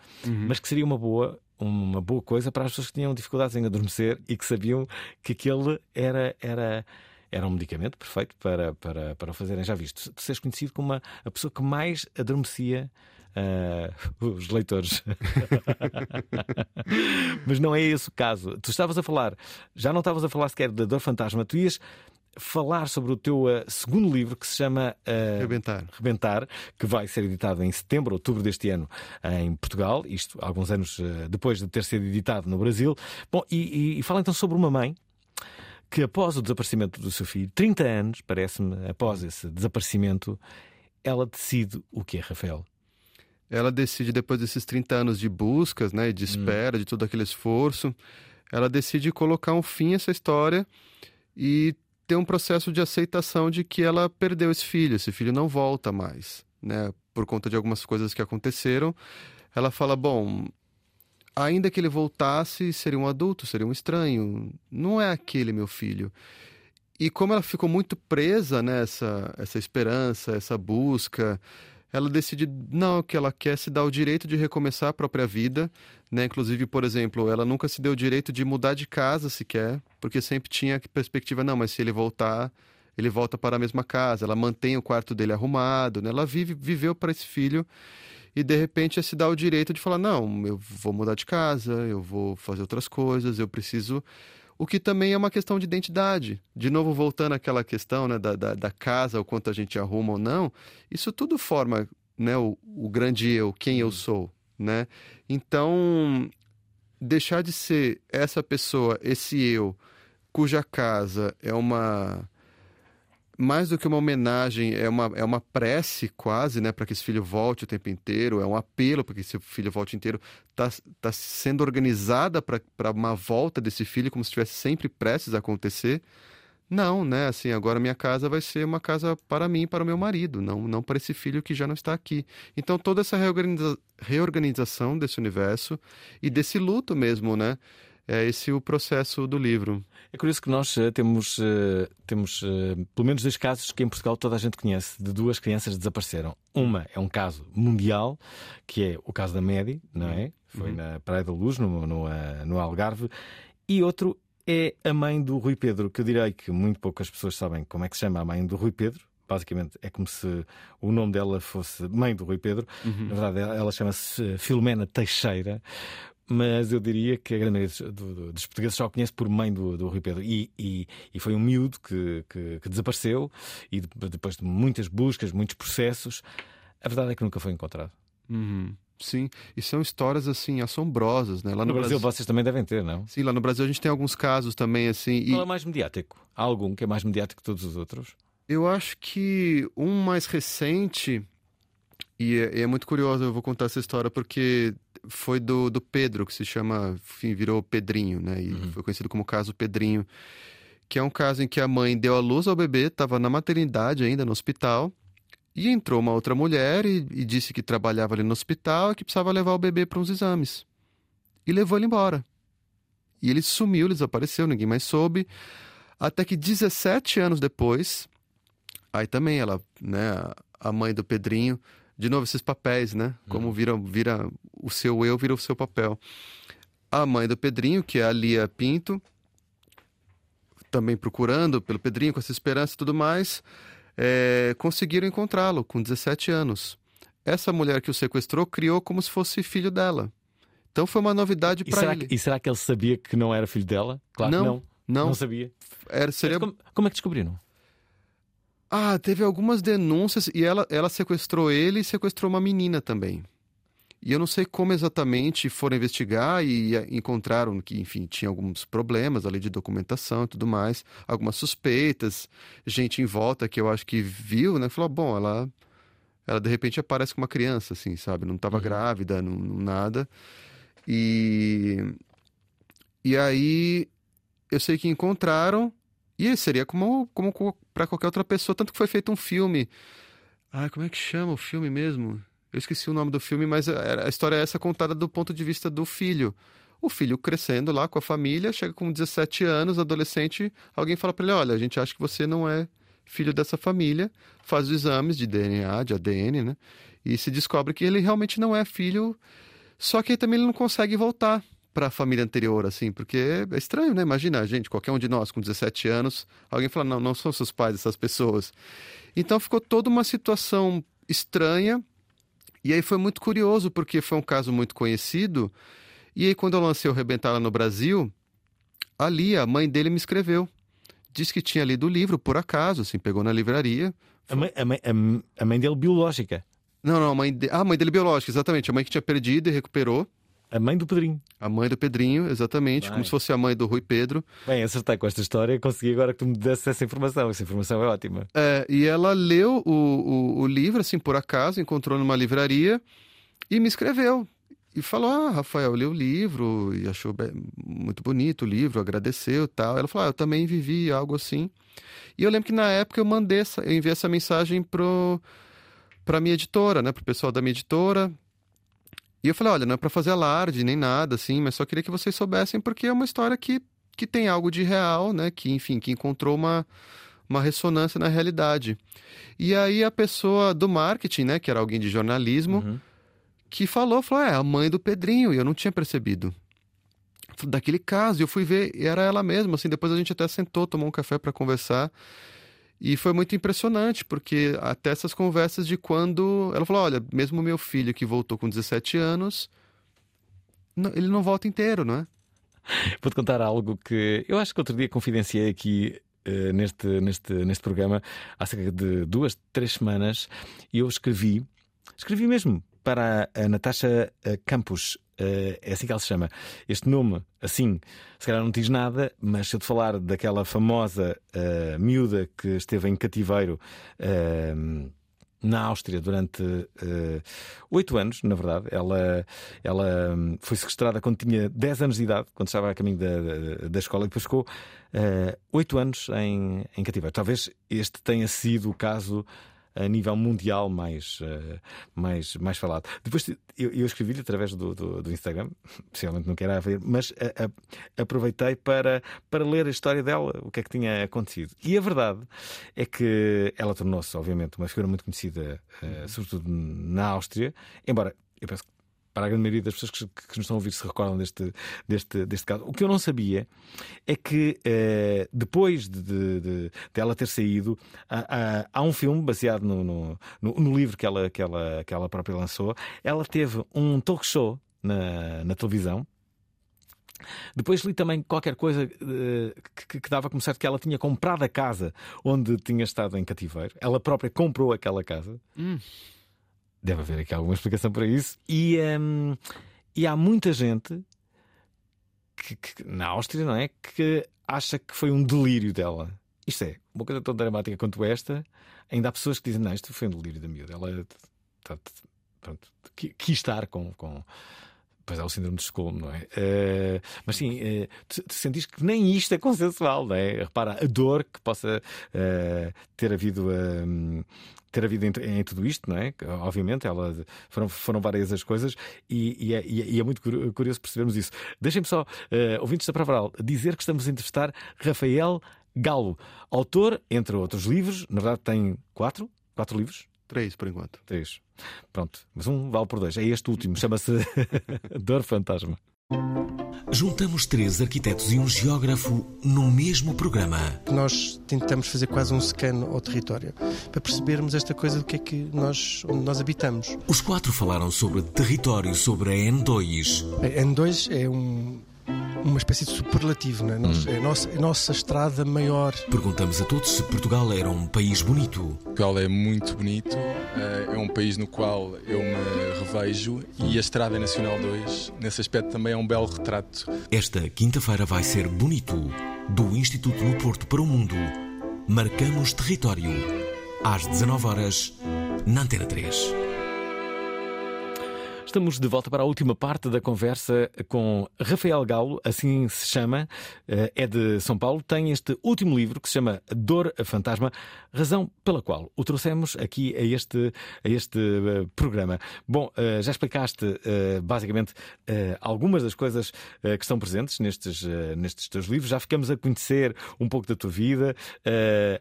mas que seria uma boa. Uma boa coisa para as pessoas que tinham dificuldades em adormecer e que sabiam que aquele era, era, era um medicamento perfeito para, para, para o fazerem. Já viste, tu seres conhecido como a pessoa que mais adormecia ah, os leitores. <laughs> Mas não é esse o caso. Tu estavas a falar, já não estavas a falar sequer da dor fantasma, tu ias falar sobre o teu ah, segundo livro que se chama ah, Rebentar. Rebentar, que vai ser editado em setembro, outubro deste ano em Portugal, isto alguns anos ah, depois de ter sido editado no Brasil. Bom, e, e- e fala então sobre uma mãe que após o desaparecimento do seu filho, 30 anos, parece-me, após esse desaparecimento, ela decide o que é, Rafael? Ela decide, depois desses 30 anos de buscas, né, de espera, de todo aquele esforço, ela decide colocar um fim a essa história e ter um processo de aceitação de que ela perdeu esse filho, esse filho não volta mais, né, por conta de algumas coisas que aconteceram. Ela fala, bom, ainda que ele voltasse, seria um adulto, seria um estranho, não é aquele meu filho. E como ela ficou muito presa nessa essa esperança, essa busca, ela decide não que ela quer se dar o direito de recomeçar a própria vida, né? Inclusive, por exemplo, ela nunca se deu o direito de mudar de casa sequer, porque sempre tinha a perspectiva não, mas se ele voltar, ele volta para a mesma casa. Ela mantém o quarto dele arrumado, né? Ela vive viveu para esse filho e de repente é se dar o direito de falar não, eu vou mudar de casa, eu vou fazer outras coisas, eu preciso o que também é uma questão de identidade. De novo, voltando àquela questão né, da, da, da casa, o quanto a gente arruma ou não, isso tudo forma né, o, o grande eu, quem eu sou. Né? Então, deixar de ser essa pessoa, esse eu, cuja casa é uma. Mais do que uma homenagem, é uma, é uma prece quase, né, para que esse filho volte o tempo inteiro, é um apelo para que esse filho volte inteiro. Está tá sendo organizada para uma volta desse filho, como se estivesse sempre prestes a acontecer. Não, né? Assim, agora minha casa vai ser uma casa para mim para o meu marido, não, não para esse filho que já não está aqui. Então, toda essa reorganiza- reorganização desse universo e desse luto mesmo, né? É esse o processo do livro. É curioso que nós eh, temos, eh, temos eh, pelo menos dois casos que em Portugal toda a gente conhece, de duas crianças que desapareceram. Uma é um caso mundial, que é o caso da Medi, não é? Foi na Praia da Luz, no, no, no Algarve. E outro é a mãe do Rui Pedro, que eu direi que muito poucas pessoas sabem como é que se chama a mãe do Rui Pedro. Basicamente é como se o nome dela fosse mãe do Rui Pedro. Na verdade, ela ela chama-se Filomena Teixeira. Mas eu diria que a grande maioria dos, do- dos portugueses só conhece por mãe do, do Rui Pedro. E, e- e foi um miúdo que, que- que desapareceu e de- depois de muitas buscas, muitos processos, a verdade é que nunca foi encontrado. Uhum. Sim, e são histórias assim assombrosas, né? Lá No, Brasil, vocês também devem ter, não? Sim, lá no Brasil a gente tem alguns casos também assim. E Qual é mais mediático? Há algum que é mais mediático que todos os outros? eu acho que um mais recente e é, é muito curioso, eu vou contar essa história porque foi do, do Pedro, que se chama, enfim, virou Pedrinho, né? E foi conhecido como caso Pedrinho, que é um caso em que a mãe deu à luz ao bebê, estava na maternidade ainda, no hospital, E entrou uma outra mulher e, e disse que trabalhava ali no hospital e que precisava levar o bebê para uns exames. E levou ele embora. E ele sumiu, ele desapareceu, ninguém mais soube. Até que 17 anos depois, aí também ela, né, a mãe do Pedrinho, de novo esses papéis, né? Como vira, vira o seu eu, vira o seu papel. A mãe do Pedrinho, que é a Lia Pinto, também procurando pelo Pedrinho, com essa esperança e tudo mais, é, conseguiram encontrá-lo com 17 anos. Essa mulher que o sequestrou criou como se fosse filho dela. Então foi uma novidade para ele. que, e será que ele sabia que não era filho dela? Claro Não, que não. não. Não sabia. Era, seria... Como, como é que descobriram? Ah, teve algumas denúncias e ela, ela sequestrou ele e sequestrou uma menina também. E eu não sei como exatamente foram investigar e encontraram que, enfim, tinha alguns problemas ali de documentação e tudo mais, algumas suspeitas, gente em volta que eu acho que viu, né? Falou, bom, ela, ela de repente aparece com uma criança, assim, sabe? Não estava grávida, não, não nada. E, e aí eu sei que encontraram e seria como, como para qualquer outra pessoa, tanto que foi feito um filme. Ah, como é que chama o filme mesmo? Eu esqueci o nome do filme, mas a, a história é essa contada do ponto de vista do filho. O filho crescendo lá com a família, chega com 17 anos, adolescente, alguém fala para ele: "Olha, a gente acha que você não é filho dessa família", faz os exames de DNA, de ADN, né? E se descobre que ele realmente não é filho. Só que também ele não consegue voltar para a família anterior, assim, porque é estranho, né? Imagina, gente, qualquer um de nós com 17 anos, alguém fala, não, não são seus pais essas pessoas. Então ficou toda uma situação estranha, e aí foi muito curioso, porque foi um caso muito conhecido, e aí quando eu lancei o Rebentala no Brasil, a Lia, a mãe dele, me escreveu. Disse que tinha lido o livro, por acaso, assim, pegou na livraria. A mãe, a mãe, a mãe- a mãe dele biológica. Não, não, a mãe, de... ah, a mãe dele biológica, exatamente, a mãe que tinha perdido e recuperou. A mãe do Pedrinho. A mãe do Pedrinho, exatamente, Bem. como se fosse a mãe do Rui Pedro. Bem, acertei com esta história consegui agora que tu me desse essa informação. Essa informação é ótima. É, e ela leu o, o, o livro, assim, por acaso, encontrou numa livraria e me escreveu. E falou: Ah, Rafael, eu li o livro e achou be- muito bonito o livro, agradeceu e tal. Ela falou: Ah, eu também vivi algo assim. E eu lembro que na época eu mandei essa, eu enviei essa mensagem pro, pra minha editora, né, pro pessoal da minha editora. E eu falei: Olha, não é pra fazer alarde nem nada, assim, mas só queria que vocês soubessem, porque é uma história que, que tem algo de real, né, que, enfim, que encontrou uma, uma ressonância na realidade. E aí a pessoa do marketing, né, que era alguém de jornalismo, Uhum. que falou, falou, é a mãe do Pedrinho, e eu não tinha percebido. Daquele caso, e eu fui ver, e era ela mesma, assim, depois a gente até sentou, tomou um café para conversar, e foi muito impressionante, porque até essas conversas de quando, ela falou, olha, mesmo meu filho que voltou com 17 anos, ele não volta inteiro, não é? <laughs> Vou-te contar algo que eu acho que outro dia confidenciei aqui eh, neste, neste, neste programa, há cerca de duas, três semanas, e eu escrevi, escrevi mesmo para a Natasha eh, Campos, eh, é assim que ela se chama. Este nome, assim, se calhar não diz nada, mas se eu te falar daquela famosa eh, miúda que esteve em cativeiro. eh, na Áustria durante oito anos, na verdade. Ela, ela hum, foi sequestrada quando tinha 10 anos de idade, quando estava a caminho da, da, da escola, e depois ficou oito anos em, em cativeiro. Talvez este tenha sido o caso a nível mundial mais, eh, mais, mais falado. Depois eu, eu escrevi-lhe através do, do, do Instagram, <laughs> possivelmente não queira ver, mas a- a- aproveitei para, para ler a história dela, o que é que tinha acontecido. E a verdade é que ela tornou-se, obviamente, uma figura muito conhecida, eh, sobretudo na Áustria, embora eu penso que para a grande maioria das pessoas que, que nos estão a ouvir se recordam deste, deste, deste caso. O que eu não sabia é que eh, depois de, de, de- ela ter saído, há, há- um filme baseado no, no, no- livro que ela, que, ela, que ela própria lançou. Ela teve um talk show na, na televisão. Depois li também qualquer coisa eh, que, que dava como certo que ela tinha comprado a casa onde tinha estado em cativeiro. Ela própria comprou aquela casa. Deve haver aqui alguma explicação para isso. E, hum, e há muita gente que, que- na Áustria, não é? Que acha que foi um delírio dela. Isto é, uma coisa tão dramática quanto esta, ainda há pessoas que dizem: não, isto foi um delírio da miúda. Ela pronto, qui- quis estar com, com- Pois é, o síndrome de Estocolmo, não é? Uh, mas sim, uh, tu, tu sentiste que nem isto é consensual, não é? Repara, a dor que possa uh, ter havido. ter havido em, em, tudo isto, não é? Obviamente, ela, foram, foram várias as coisas e, e, é, e é, muito curioso percebermos isso. Deixem-me só, ouvintes da Pravaral, dizer que estamos a entrevistar Rafael Galo, autor, entre outros livros, na verdade tem quatro, quatro livros, Três, por enquanto. Três. Pronto. Mas um vale por dois. É este último. Chama-se <laughs> Dor Fantasma. Juntamos três arquitetos e um geógrafo no mesmo programa. Nós tentamos fazer quase um scan ao território para percebermos esta coisa do que é que nós, onde nós habitamos. Os quatro falaram sobre território, sobre a N2. A N2 é um uma espécie de superlativo, não é? Hum. É, a nossa, a nossa estrada maior. Perguntamos a todos se Portugal era um país bonito. Portugal é muito bonito, eh, é um país no qual eu me revejo e a Estrada Nacional 2, nesse aspecto, também é um belo retrato. Esta quinta-feira vai ser bonito. Do Instituto no Porto para o Mundo, marcamos território. Às 19 horas na Antena 3. Estamos de volta para a última parte da conversa com Rafael Galo, assim se chama, eh, é de São Paulo, tem este último livro que se chama Dor a Fantasma, razão pela qual o trouxemos aqui a este, a este eh, programa. Bom, eh, já explicaste basicamente algumas das coisas que estão presentes nestes, nestes teus livros, já ficamos a conhecer um pouco da tua vida,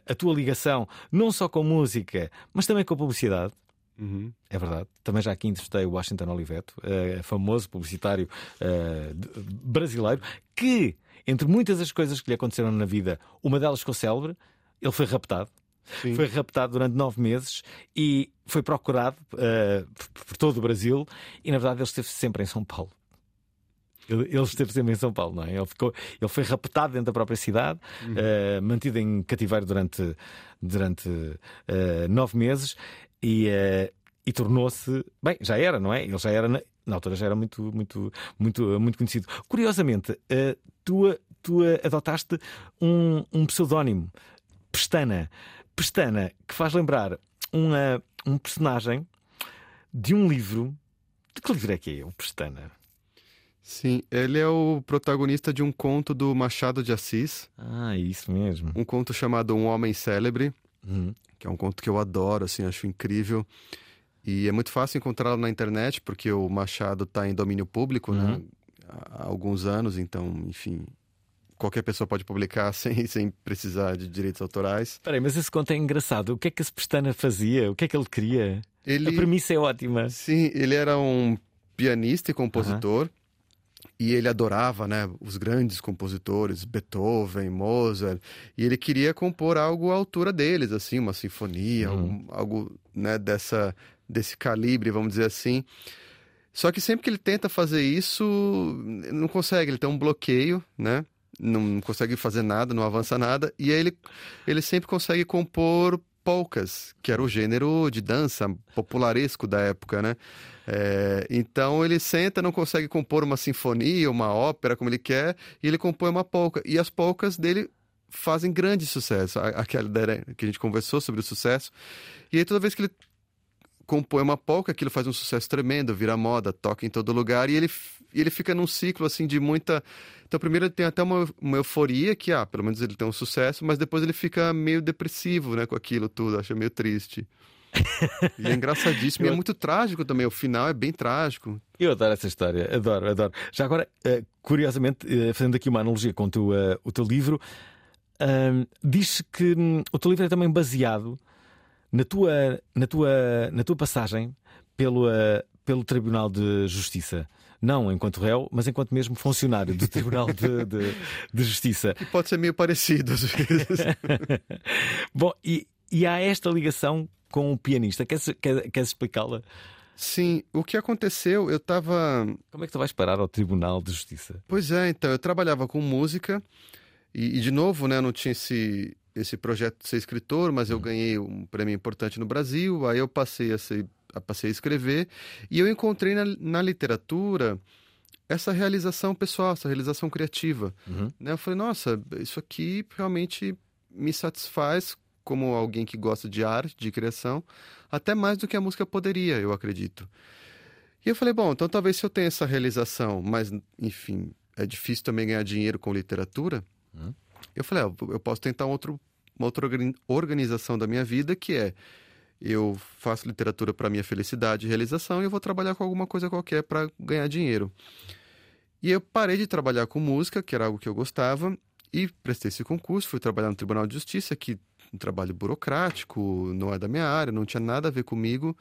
a tua ligação não só com música, mas também com a publicidade. Uhum. É verdade. Também já aqui entrevistei o Washington Oliveto, uh, famoso publicitário uh, brasileiro, que, entre muitas das coisas que lhe aconteceram na vida, uma delas ficou célebre, ele foi raptado. Sim. Foi raptado durante nove meses e foi procurado uh, por todo o Brasil e, na verdade, ele esteve sempre em São Paulo. Ele, ele esteve sempre em São Paulo, não é? Ele, ficou, ele foi raptado dentro da própria cidade, uhum. uh, mantido em cativeiro durante, durante uh, nove meses e, uh, e tornou-se. Bem, já era, não é? Ele já era. Na, na altura já era muito, muito, muito, muito conhecido. Curiosamente, uh, tu, tu adotaste um, um pseudónimo, Pestana. Pestana, que faz lembrar uma, um personagem de um livro. De que livro é que é o Pestana? Sim, ele é o protagonista de um conto do Machado de Assis. Ah, isso mesmo. Um conto chamado Um Homem Célebre. Uhum que é um conto que eu adoro, assim, acho incrível. E é muito fácil encontrá-lo na internet, porque o Machado está em domínio público, né, uhum. né? Há alguns anos, então, enfim, qualquer pessoa pode publicar <laughs> sem, sem precisar de direitos autorais. Peraí, mas esse conto é engraçado. O que é que esse Pestana fazia? O que é que ele queria? Ele... A premissa é ótima. Sim, ele era um pianista e compositor. Uhum. E ele adorava, né, os grandes compositores, Beethoven, Mozart, e ele queria compor algo à altura deles, assim, uma sinfonia, uhum. algo, algo, né, dessa desse calibre, vamos dizer assim. Só que sempre que ele tenta fazer isso, não consegue, ele tem um bloqueio, né? Não consegue fazer nada, não avança nada, e aí ele, ele sempre consegue compor polcas, que era o gênero de dança popularesco da época, né? É, então ele senta, não consegue compor uma sinfonia, uma ópera como ele quer, e ele compõe uma polca. E as polcas dele fazem grande sucesso. Aquela que a gente conversou sobre o sucesso. E aí toda vez que ele compõe uma polca, aquilo faz um sucesso tremendo, vira moda, toca em todo lugar, e ele, ele fica num ciclo assim de muita. Então, primeiro ele tem até uma, uma euforia, que ah, pelo menos ele tem um sucesso, mas depois ele fica meio depressivo né, com aquilo tudo, acha meio triste e é engraçadíssimo. Eu... E é muito trágico também. O final é bem trágico. Eu adoro essa história. Adoro, adoro. Já agora, eh, curiosamente, eh, fazendo aqui uma analogia com o teu, eh, o teu livro, diz que hum, o teu livro é também baseado na tua, na tua, na tua passagem pelo, pelo Tribunal de Justiça não enquanto réu, mas enquanto mesmo funcionário do Tribunal de, de, de Justiça. Que pode ser meio parecido às vezes. <laughs> Bom, e, e há esta ligação com um pianista. Queres, queres, queres explicá-la? Sim, o que aconteceu, eu estava. Como é que tu vais parar ao Tribunal de Justiça? Pois é, então, eu trabalhava com música e, e de novo, né, não tinha esse, esse projeto de ser escritor, mas eu uhum. ganhei um prêmio importante no Brasil, aí eu passei a, ser, a, passei a escrever e eu encontrei na, na literatura essa realização pessoal, essa realização criativa. Uhum. Né? Eu falei, nossa, isso aqui realmente me satisfaz como alguém que gosta de arte, de criação, até mais do que a música poderia, eu acredito. E eu falei, bom, então talvez se eu tenha essa realização, mas, enfim, é difícil também ganhar dinheiro com literatura. Hum. Eu falei, ah, eu posso tentar um outro, uma outra organi- organização da minha vida, que é eu faço literatura para minha felicidade e realização e eu vou trabalhar com alguma coisa qualquer para ganhar dinheiro. E eu parei de trabalhar com música, que era algo que eu gostava, e prestei esse concurso, fui trabalhar no Tribunal de Justiça, que um trabalho burocrático, não é da minha área, não tinha nada a ver comigo.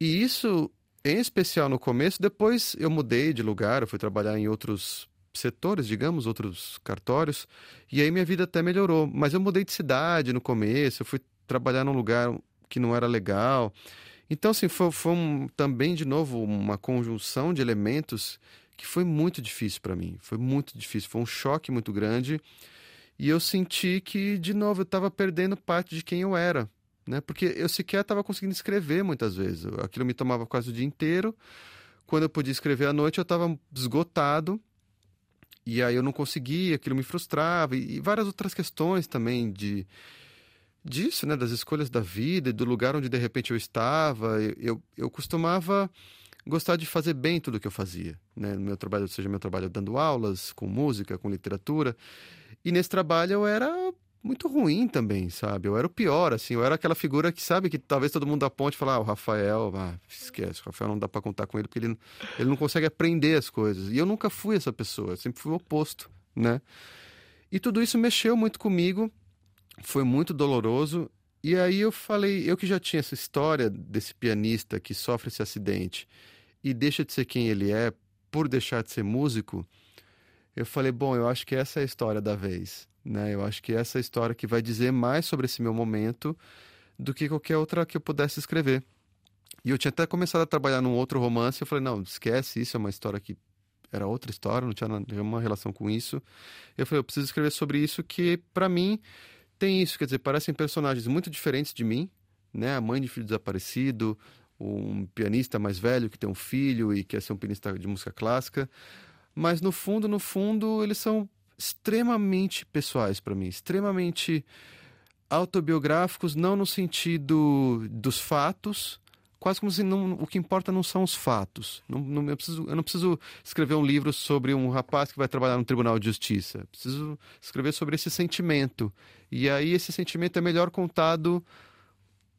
E isso, em especial no começo, depois eu mudei de lugar, eu fui trabalhar em outros setores, digamos, outros cartórios, e aí minha vida até melhorou. Mas eu mudei de cidade no começo, eu fui trabalhar num lugar que não era legal. Então, assim, foi, foi um- também, de novo, uma conjunção de elementos que foi muito difícil para mim. Foi muito difícil, foi um choque muito grande. E eu senti que, de novo, eu estava perdendo parte de quem eu era. Né? Porque eu sequer estava conseguindo escrever muitas vezes. Aquilo me tomava quase o dia inteiro. Quando eu podia escrever à noite, eu estava esgotado. E aí eu não conseguia, aquilo me frustrava. E, várias outras questões também de disso, né? Das escolhas da vida e do lugar onde de repente eu estava. Eu, eu, eu costumava gostar de fazer bem tudo que eu fazia, né? No meu trabalho, seja meu trabalho dando aulas, com música, com literatura. E nesse trabalho eu era muito ruim também, sabe? Eu era o pior, assim. Eu era aquela figura que, sabe, que talvez todo mundo da ponte fala, ah, o Rafael, ah, esquece, o Rafael não dá para contar com ele porque ele, ele não consegue aprender as coisas. E eu nunca fui essa pessoa, eu sempre fui o oposto, né? E tudo isso mexeu muito comigo, foi muito doloroso. E aí eu falei, eu que já tinha essa história desse pianista que sofre esse acidente e deixa de ser quem ele é por deixar de ser músico, eu falei, bom, eu acho que essa é a história da vez, né? Eu acho que essa é a história que vai dizer mais sobre esse meu momento do que qualquer outra que eu pudesse escrever. E eu tinha até começado a trabalhar num outro romance, eu falei, não, esquece, isso é uma história que era outra história, não tinha nenhuma relação com isso. Eu falei, eu preciso escrever sobre isso que para mim tem isso, quer dizer, parecem personagens muito diferentes de mim, né? A mãe de filho desaparecido, um pianista mais velho que tem um filho e quer ser um pianista de música clássica, mas no fundo, no fundo, eles são extremamente pessoais para mim, extremamente autobiográficos, não no sentido dos fatos, quase como se não, o que importa não são os fatos. Não, não, eu, preciso, eu não preciso escrever um livro sobre um rapaz que vai trabalhar no Tribunal de Justiça. Preciso escrever sobre esse sentimento. E aí esse sentimento é melhor contado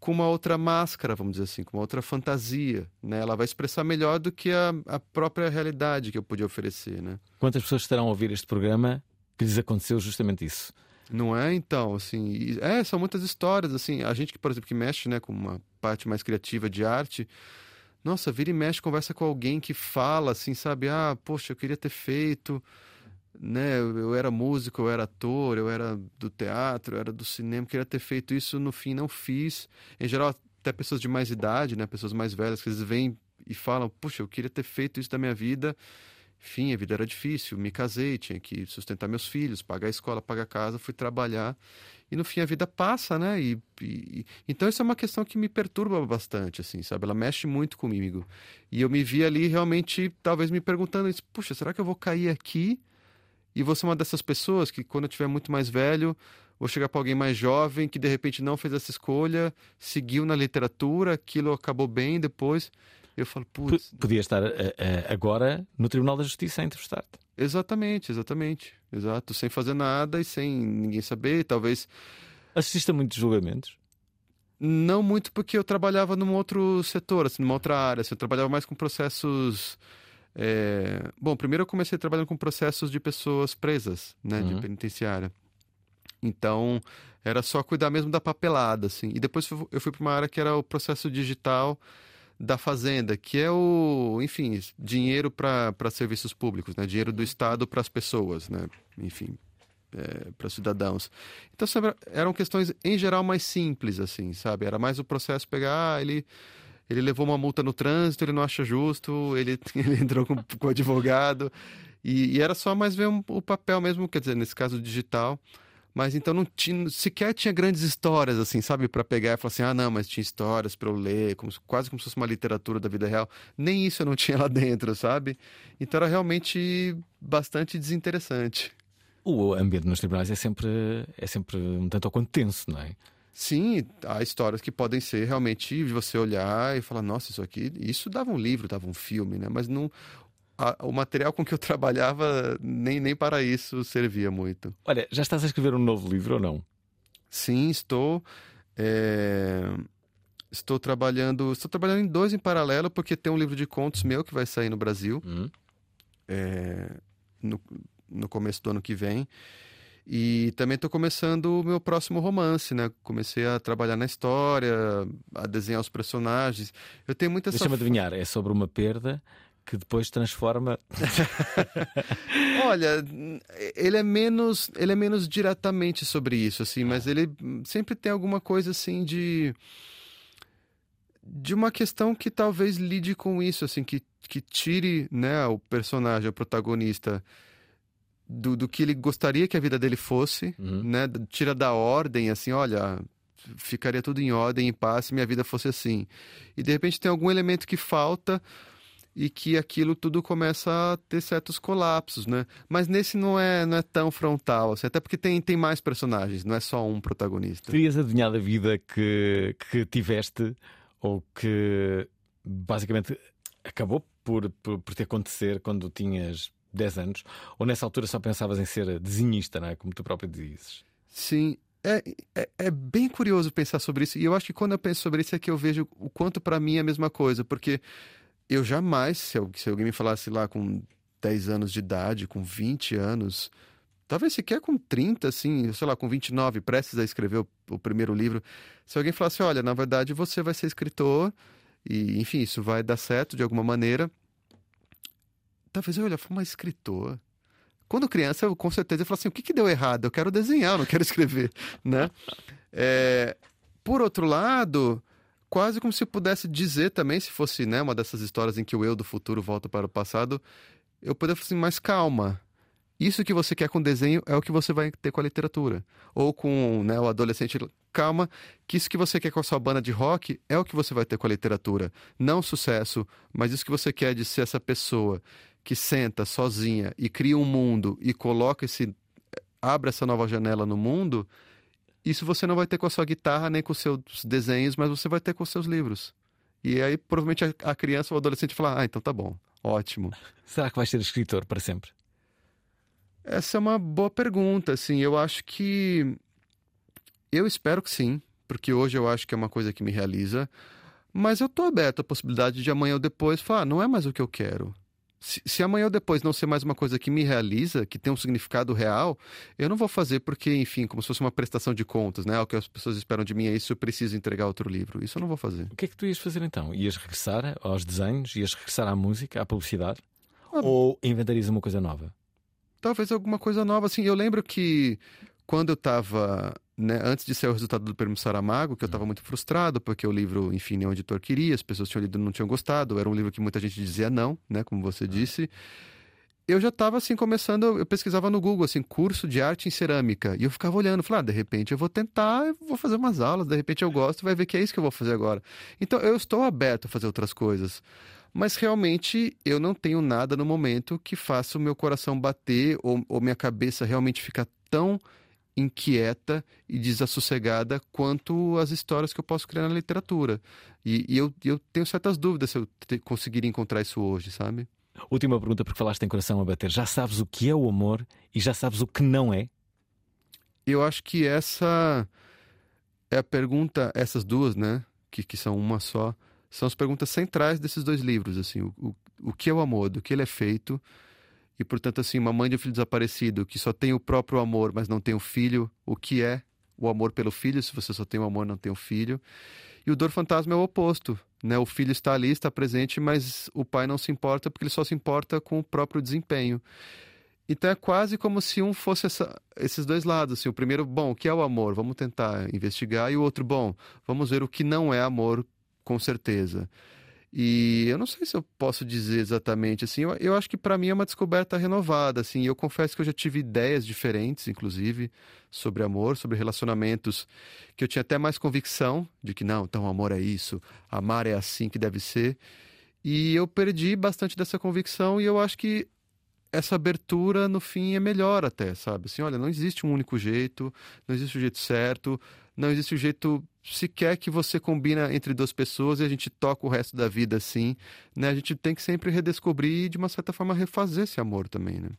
com uma outra máscara, vamos dizer assim, com uma outra fantasia. Né? Ela vai expressar melhor do que a, a própria realidade que eu podia oferecer. Né? Quantas pessoas estarão a ouvir este programa que lhes aconteceu justamente isso? Não é, então, assim, é, são muitas histórias, assim, a gente que, por exemplo, que mexe, né, com uma parte mais criativa de arte, nossa, vira e mexe, conversa com alguém que fala, assim, sabe, ah, poxa, eu queria ter feito, né, eu, eu era músico, eu era ator, eu era do teatro, eu era do cinema, queria ter feito isso, no fim não fiz, em geral até pessoas de mais idade, né, pessoas mais velhas, que vezes vêm e falam, puxa, eu queria ter feito isso da minha vida, enfim, a vida era difícil, me casei, tinha que sustentar meus filhos, pagar a escola, pagar a casa, fui trabalhar. E no fim a vida passa, né? E, e- então isso é uma questão que me perturba bastante, assim, sabe? Ela mexe muito comigo. E eu me vi ali realmente, talvez me perguntando isso, puxa, será que eu vou cair aqui? E vou ser uma dessas pessoas que quando eu tiver muito mais velho, vou chegar para alguém mais jovem que de repente não fez essa escolha, seguiu na literatura, aquilo acabou bem depois. Eu falo, putz, Podia estar eh, eh, agora no Tribunal da Justiça a entrevistar-te. Exatamente, exatamente. Exato, sem fazer nada e sem ninguém saber, talvez Assististe a muitos julgamentos? não muito porque eu trabalhava num outro setor, assim, numa outra área, assim, eu trabalhava mais com processos é, Bom, primeiro eu comecei trabalhando com processos de pessoas presas, né, de Uhum. penitenciária. Então, era só cuidar mesmo da papelada, assim. E depois eu fui para uma área que era o processo digital da fazenda, que é o, enfim, dinheiro para serviços públicos, né? Dinheiro do Estado para as pessoas, né? Enfim, é, para cidadãos. Então eram questões em geral mais simples, assim, sabe? Era mais o processo pegar, ah, ele ele levou uma multa no trânsito, ele não acha justo, ele, <laughs> ele entrou com, com advogado e, e era só mais ver um- o papel mesmo, quer dizer, nesse caso digital. Mas então não tinha, sequer tinha grandes histórias, assim, sabe? para pegar e falar assim, ah, não, mas tinha histórias para eu ler, como se- quase como se fosse uma literatura da vida real. Nem isso eu não <laughs> tinha lá dentro, sabe? Então era realmente bastante desinteressante. O ambiente nos tribunais é sempre, é sempre um tanto ou quanto tenso, não é? Sim, há histórias que podem ser realmente você olhar e falar, nossa, isso aqui, isso dava um livro, dava um filme, né? Mas não, o material com que eu <laughs> trabalhava nem, nem para isso servia muito. Olha, já estás a escrever um novo livro ou não? Sim, estou. É, estou trabalhando. Estou trabalhando em dois em paralelo, porque tem um livro de contos meu que vai sair no Brasil. Hum. É, no, no começo do ano que vem. E também estou começando o meu próximo romance, né? Comecei a trabalhar na história, a desenhar os personagens. Eu tenho muita Deixa-me adivinhar, é sobre uma perda que depois transforma. <laughs> Olha, ele é menos, ele é menos diretamente sobre isso, assim, mas ele sempre tem alguma coisa assim de de uma questão que talvez lide com isso, assim, que, que tire, né, o personagem, o protagonista do, do que ele gostaria que a vida dele fosse, Uhum. né? Tira da ordem, assim, olha, ficaria tudo em ordem, em paz, se minha vida fosse assim. E de repente tem algum elemento que falta e que aquilo tudo começa a ter certos colapsos, né? Mas nesse não é, não é tão frontal, assim, até porque tem, tem mais personagens, não é só um protagonista. Terias adivinhado a vida que, que tiveste ou que basicamente acabou por, por, por te acontecer quando tinhas 10 anos? Ou nessa altura só pensavas em ser desenhista, não é? Como tu próprio dizes. Sim, é, é, é bem curioso pensar sobre isso. E eu acho que quando eu penso sobre isso é que eu vejo o quanto para mim é a mesma coisa. Porque eu jamais, se, eu- se alguém me falasse lá com 10 anos de idade, com 20 anos, talvez sequer com 30, assim, sei lá, com 29, prestes a escrever o, o primeiro livro, se alguém falasse, olha, na verdade você vai ser escritor e, enfim, isso vai dar certo de alguma maneira, talvez eu olhar, mas escritor... Quando criança, eu com certeza eu assim: o que, que deu errado? Eu quero desenhar, eu não quero <laughs> escrever, né? É, por outro lado, quase como se pudesse dizer também, se fosse né, uma dessas histórias em que o eu do futuro volta para o passado, eu poderia falar assim: mas calma. Isso que você quer com desenho é o que você vai ter com a literatura. Ou com né, o adolescente. Calma, que isso que você quer com a sua banda de rock é o que você vai ter com a literatura. Não sucesso, mas isso que você quer de ser essa pessoa que senta sozinha e cria um mundo e coloca esse. abre essa nova janela no mundo, isso você não vai ter com a sua guitarra nem com os seus desenhos, mas você vai ter com os seus livros. E aí, provavelmente, a- criança ou o adolescente fala: Ah, então tá bom, ótimo. <laughs> Será que vais ser escritor para sempre? Essa é uma boa pergunta, assim. Eu acho que. Eu espero que sim, porque hoje eu acho que é uma coisa que me realiza. Mas eu tô aberto à possibilidade de amanhã ou depois falar: "Ah, não é mais o que eu quero. Se, se amanhã ou depois não ser mais uma coisa que me realiza, que tem um significado real, eu não vou fazer porque, enfim, como se fosse uma prestação de contas, né? O que as pessoas esperam de mim é isso, eu preciso entregar outro livro. Isso eu não vou fazer. O que é que tu ias fazer então? Ias regressar aos desenhos? Ias regressar à música, à publicidade? Ah. Ou inventarias uma coisa nova? Talvez alguma coisa nova, assim. Eu lembro que quando eu estava, né, antes de sair o resultado do Prêmio Saramago, que eu estava muito frustrado, porque o livro, enfim, nem o editor queria, as pessoas tinham lido e não tinham gostado, era um livro que muita gente dizia não, né, como você disse. Eu já estava assim começando, eu pesquisava no Google assim, curso de arte em cerâmica, e eu ficava olhando, falava, ah, de repente eu vou tentar, eu vou fazer umas aulas, de repente eu gosto, vai ver que é isso que eu vou fazer agora. Então eu estou aberto a fazer outras coisas. Mas realmente eu não tenho nada no momento que faça o meu coração bater ou, ou minha cabeça realmente ficar tão inquieta e desassossegada quanto as histórias que eu posso criar na literatura. E, e eu, eu tenho certas dúvidas se eu te- conseguiria encontrar isso hoje, sabe? Última pergunta, porque falaste em coração a bater. Já sabes o que é o amor e já sabes o que não é? Eu acho que essa é a pergunta, essas duas, né, que, que são uma só, são as perguntas centrais desses dois livros, assim, o, o, o que é o amor, do que ele é feito, e portanto, assim, uma mãe de um filho desaparecido que só tem o próprio amor, mas não tem o filho, o que é o amor pelo filho, se você só tem o amor, não tem o filho, e o dor fantasma é o oposto, né, o filho está ali, está presente, mas o pai não se importa porque ele só se importa com o próprio desempenho. Então é quase como se um fosse essa- esses dois lados. Assim, o primeiro, bom, o que é o amor? Vamos tentar investigar. E o outro, bom, vamos ver o que não é amor, com certeza. E eu não sei se eu posso dizer exatamente assim. Eu, eu acho que para mim é uma descoberta renovada. Assim, eu confesso que eu já tive ideias diferentes, inclusive, sobre amor, sobre relacionamentos, que eu tinha até mais convicção de que não, então amor é isso, amar é assim que deve ser. E eu perdi bastante dessa convicção e eu acho que essa abertura no fim é melhor até, sabe? Assim, olha, não existe um único jeito, não existe o um jeito certo, não existe o um jeito sequer que você combina entre duas pessoas e a gente toca o resto da vida assim, né? A gente tem que sempre redescobrir e de uma certa forma refazer esse amor também, né?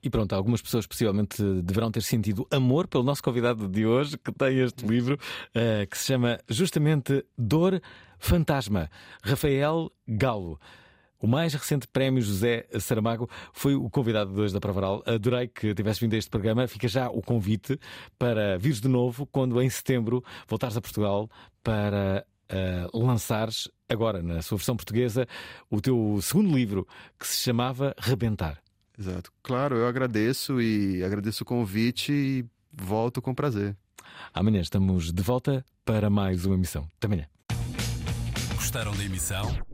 E pronto, algumas pessoas possivelmente deverão ter sentido amor pelo nosso convidado de hoje, que tem este livro, uh, que se chama justamente Dor Fantasma, Rafael Galo. O mais recente prémio José Saramago foi o convidado de hoje da Provaral. Adorei que tivesse vindo a este programa. Fica já o convite para vires de novo quando em setembro voltares a Portugal para uh, lançares, agora na sua versão portuguesa, o teu segundo livro que se chamava Rebentar. Exato. Claro, eu agradeço e agradeço o convite e volto com prazer. Amanhã estamos de volta para mais uma emissão. Até amanhã. Gostaram da emissão?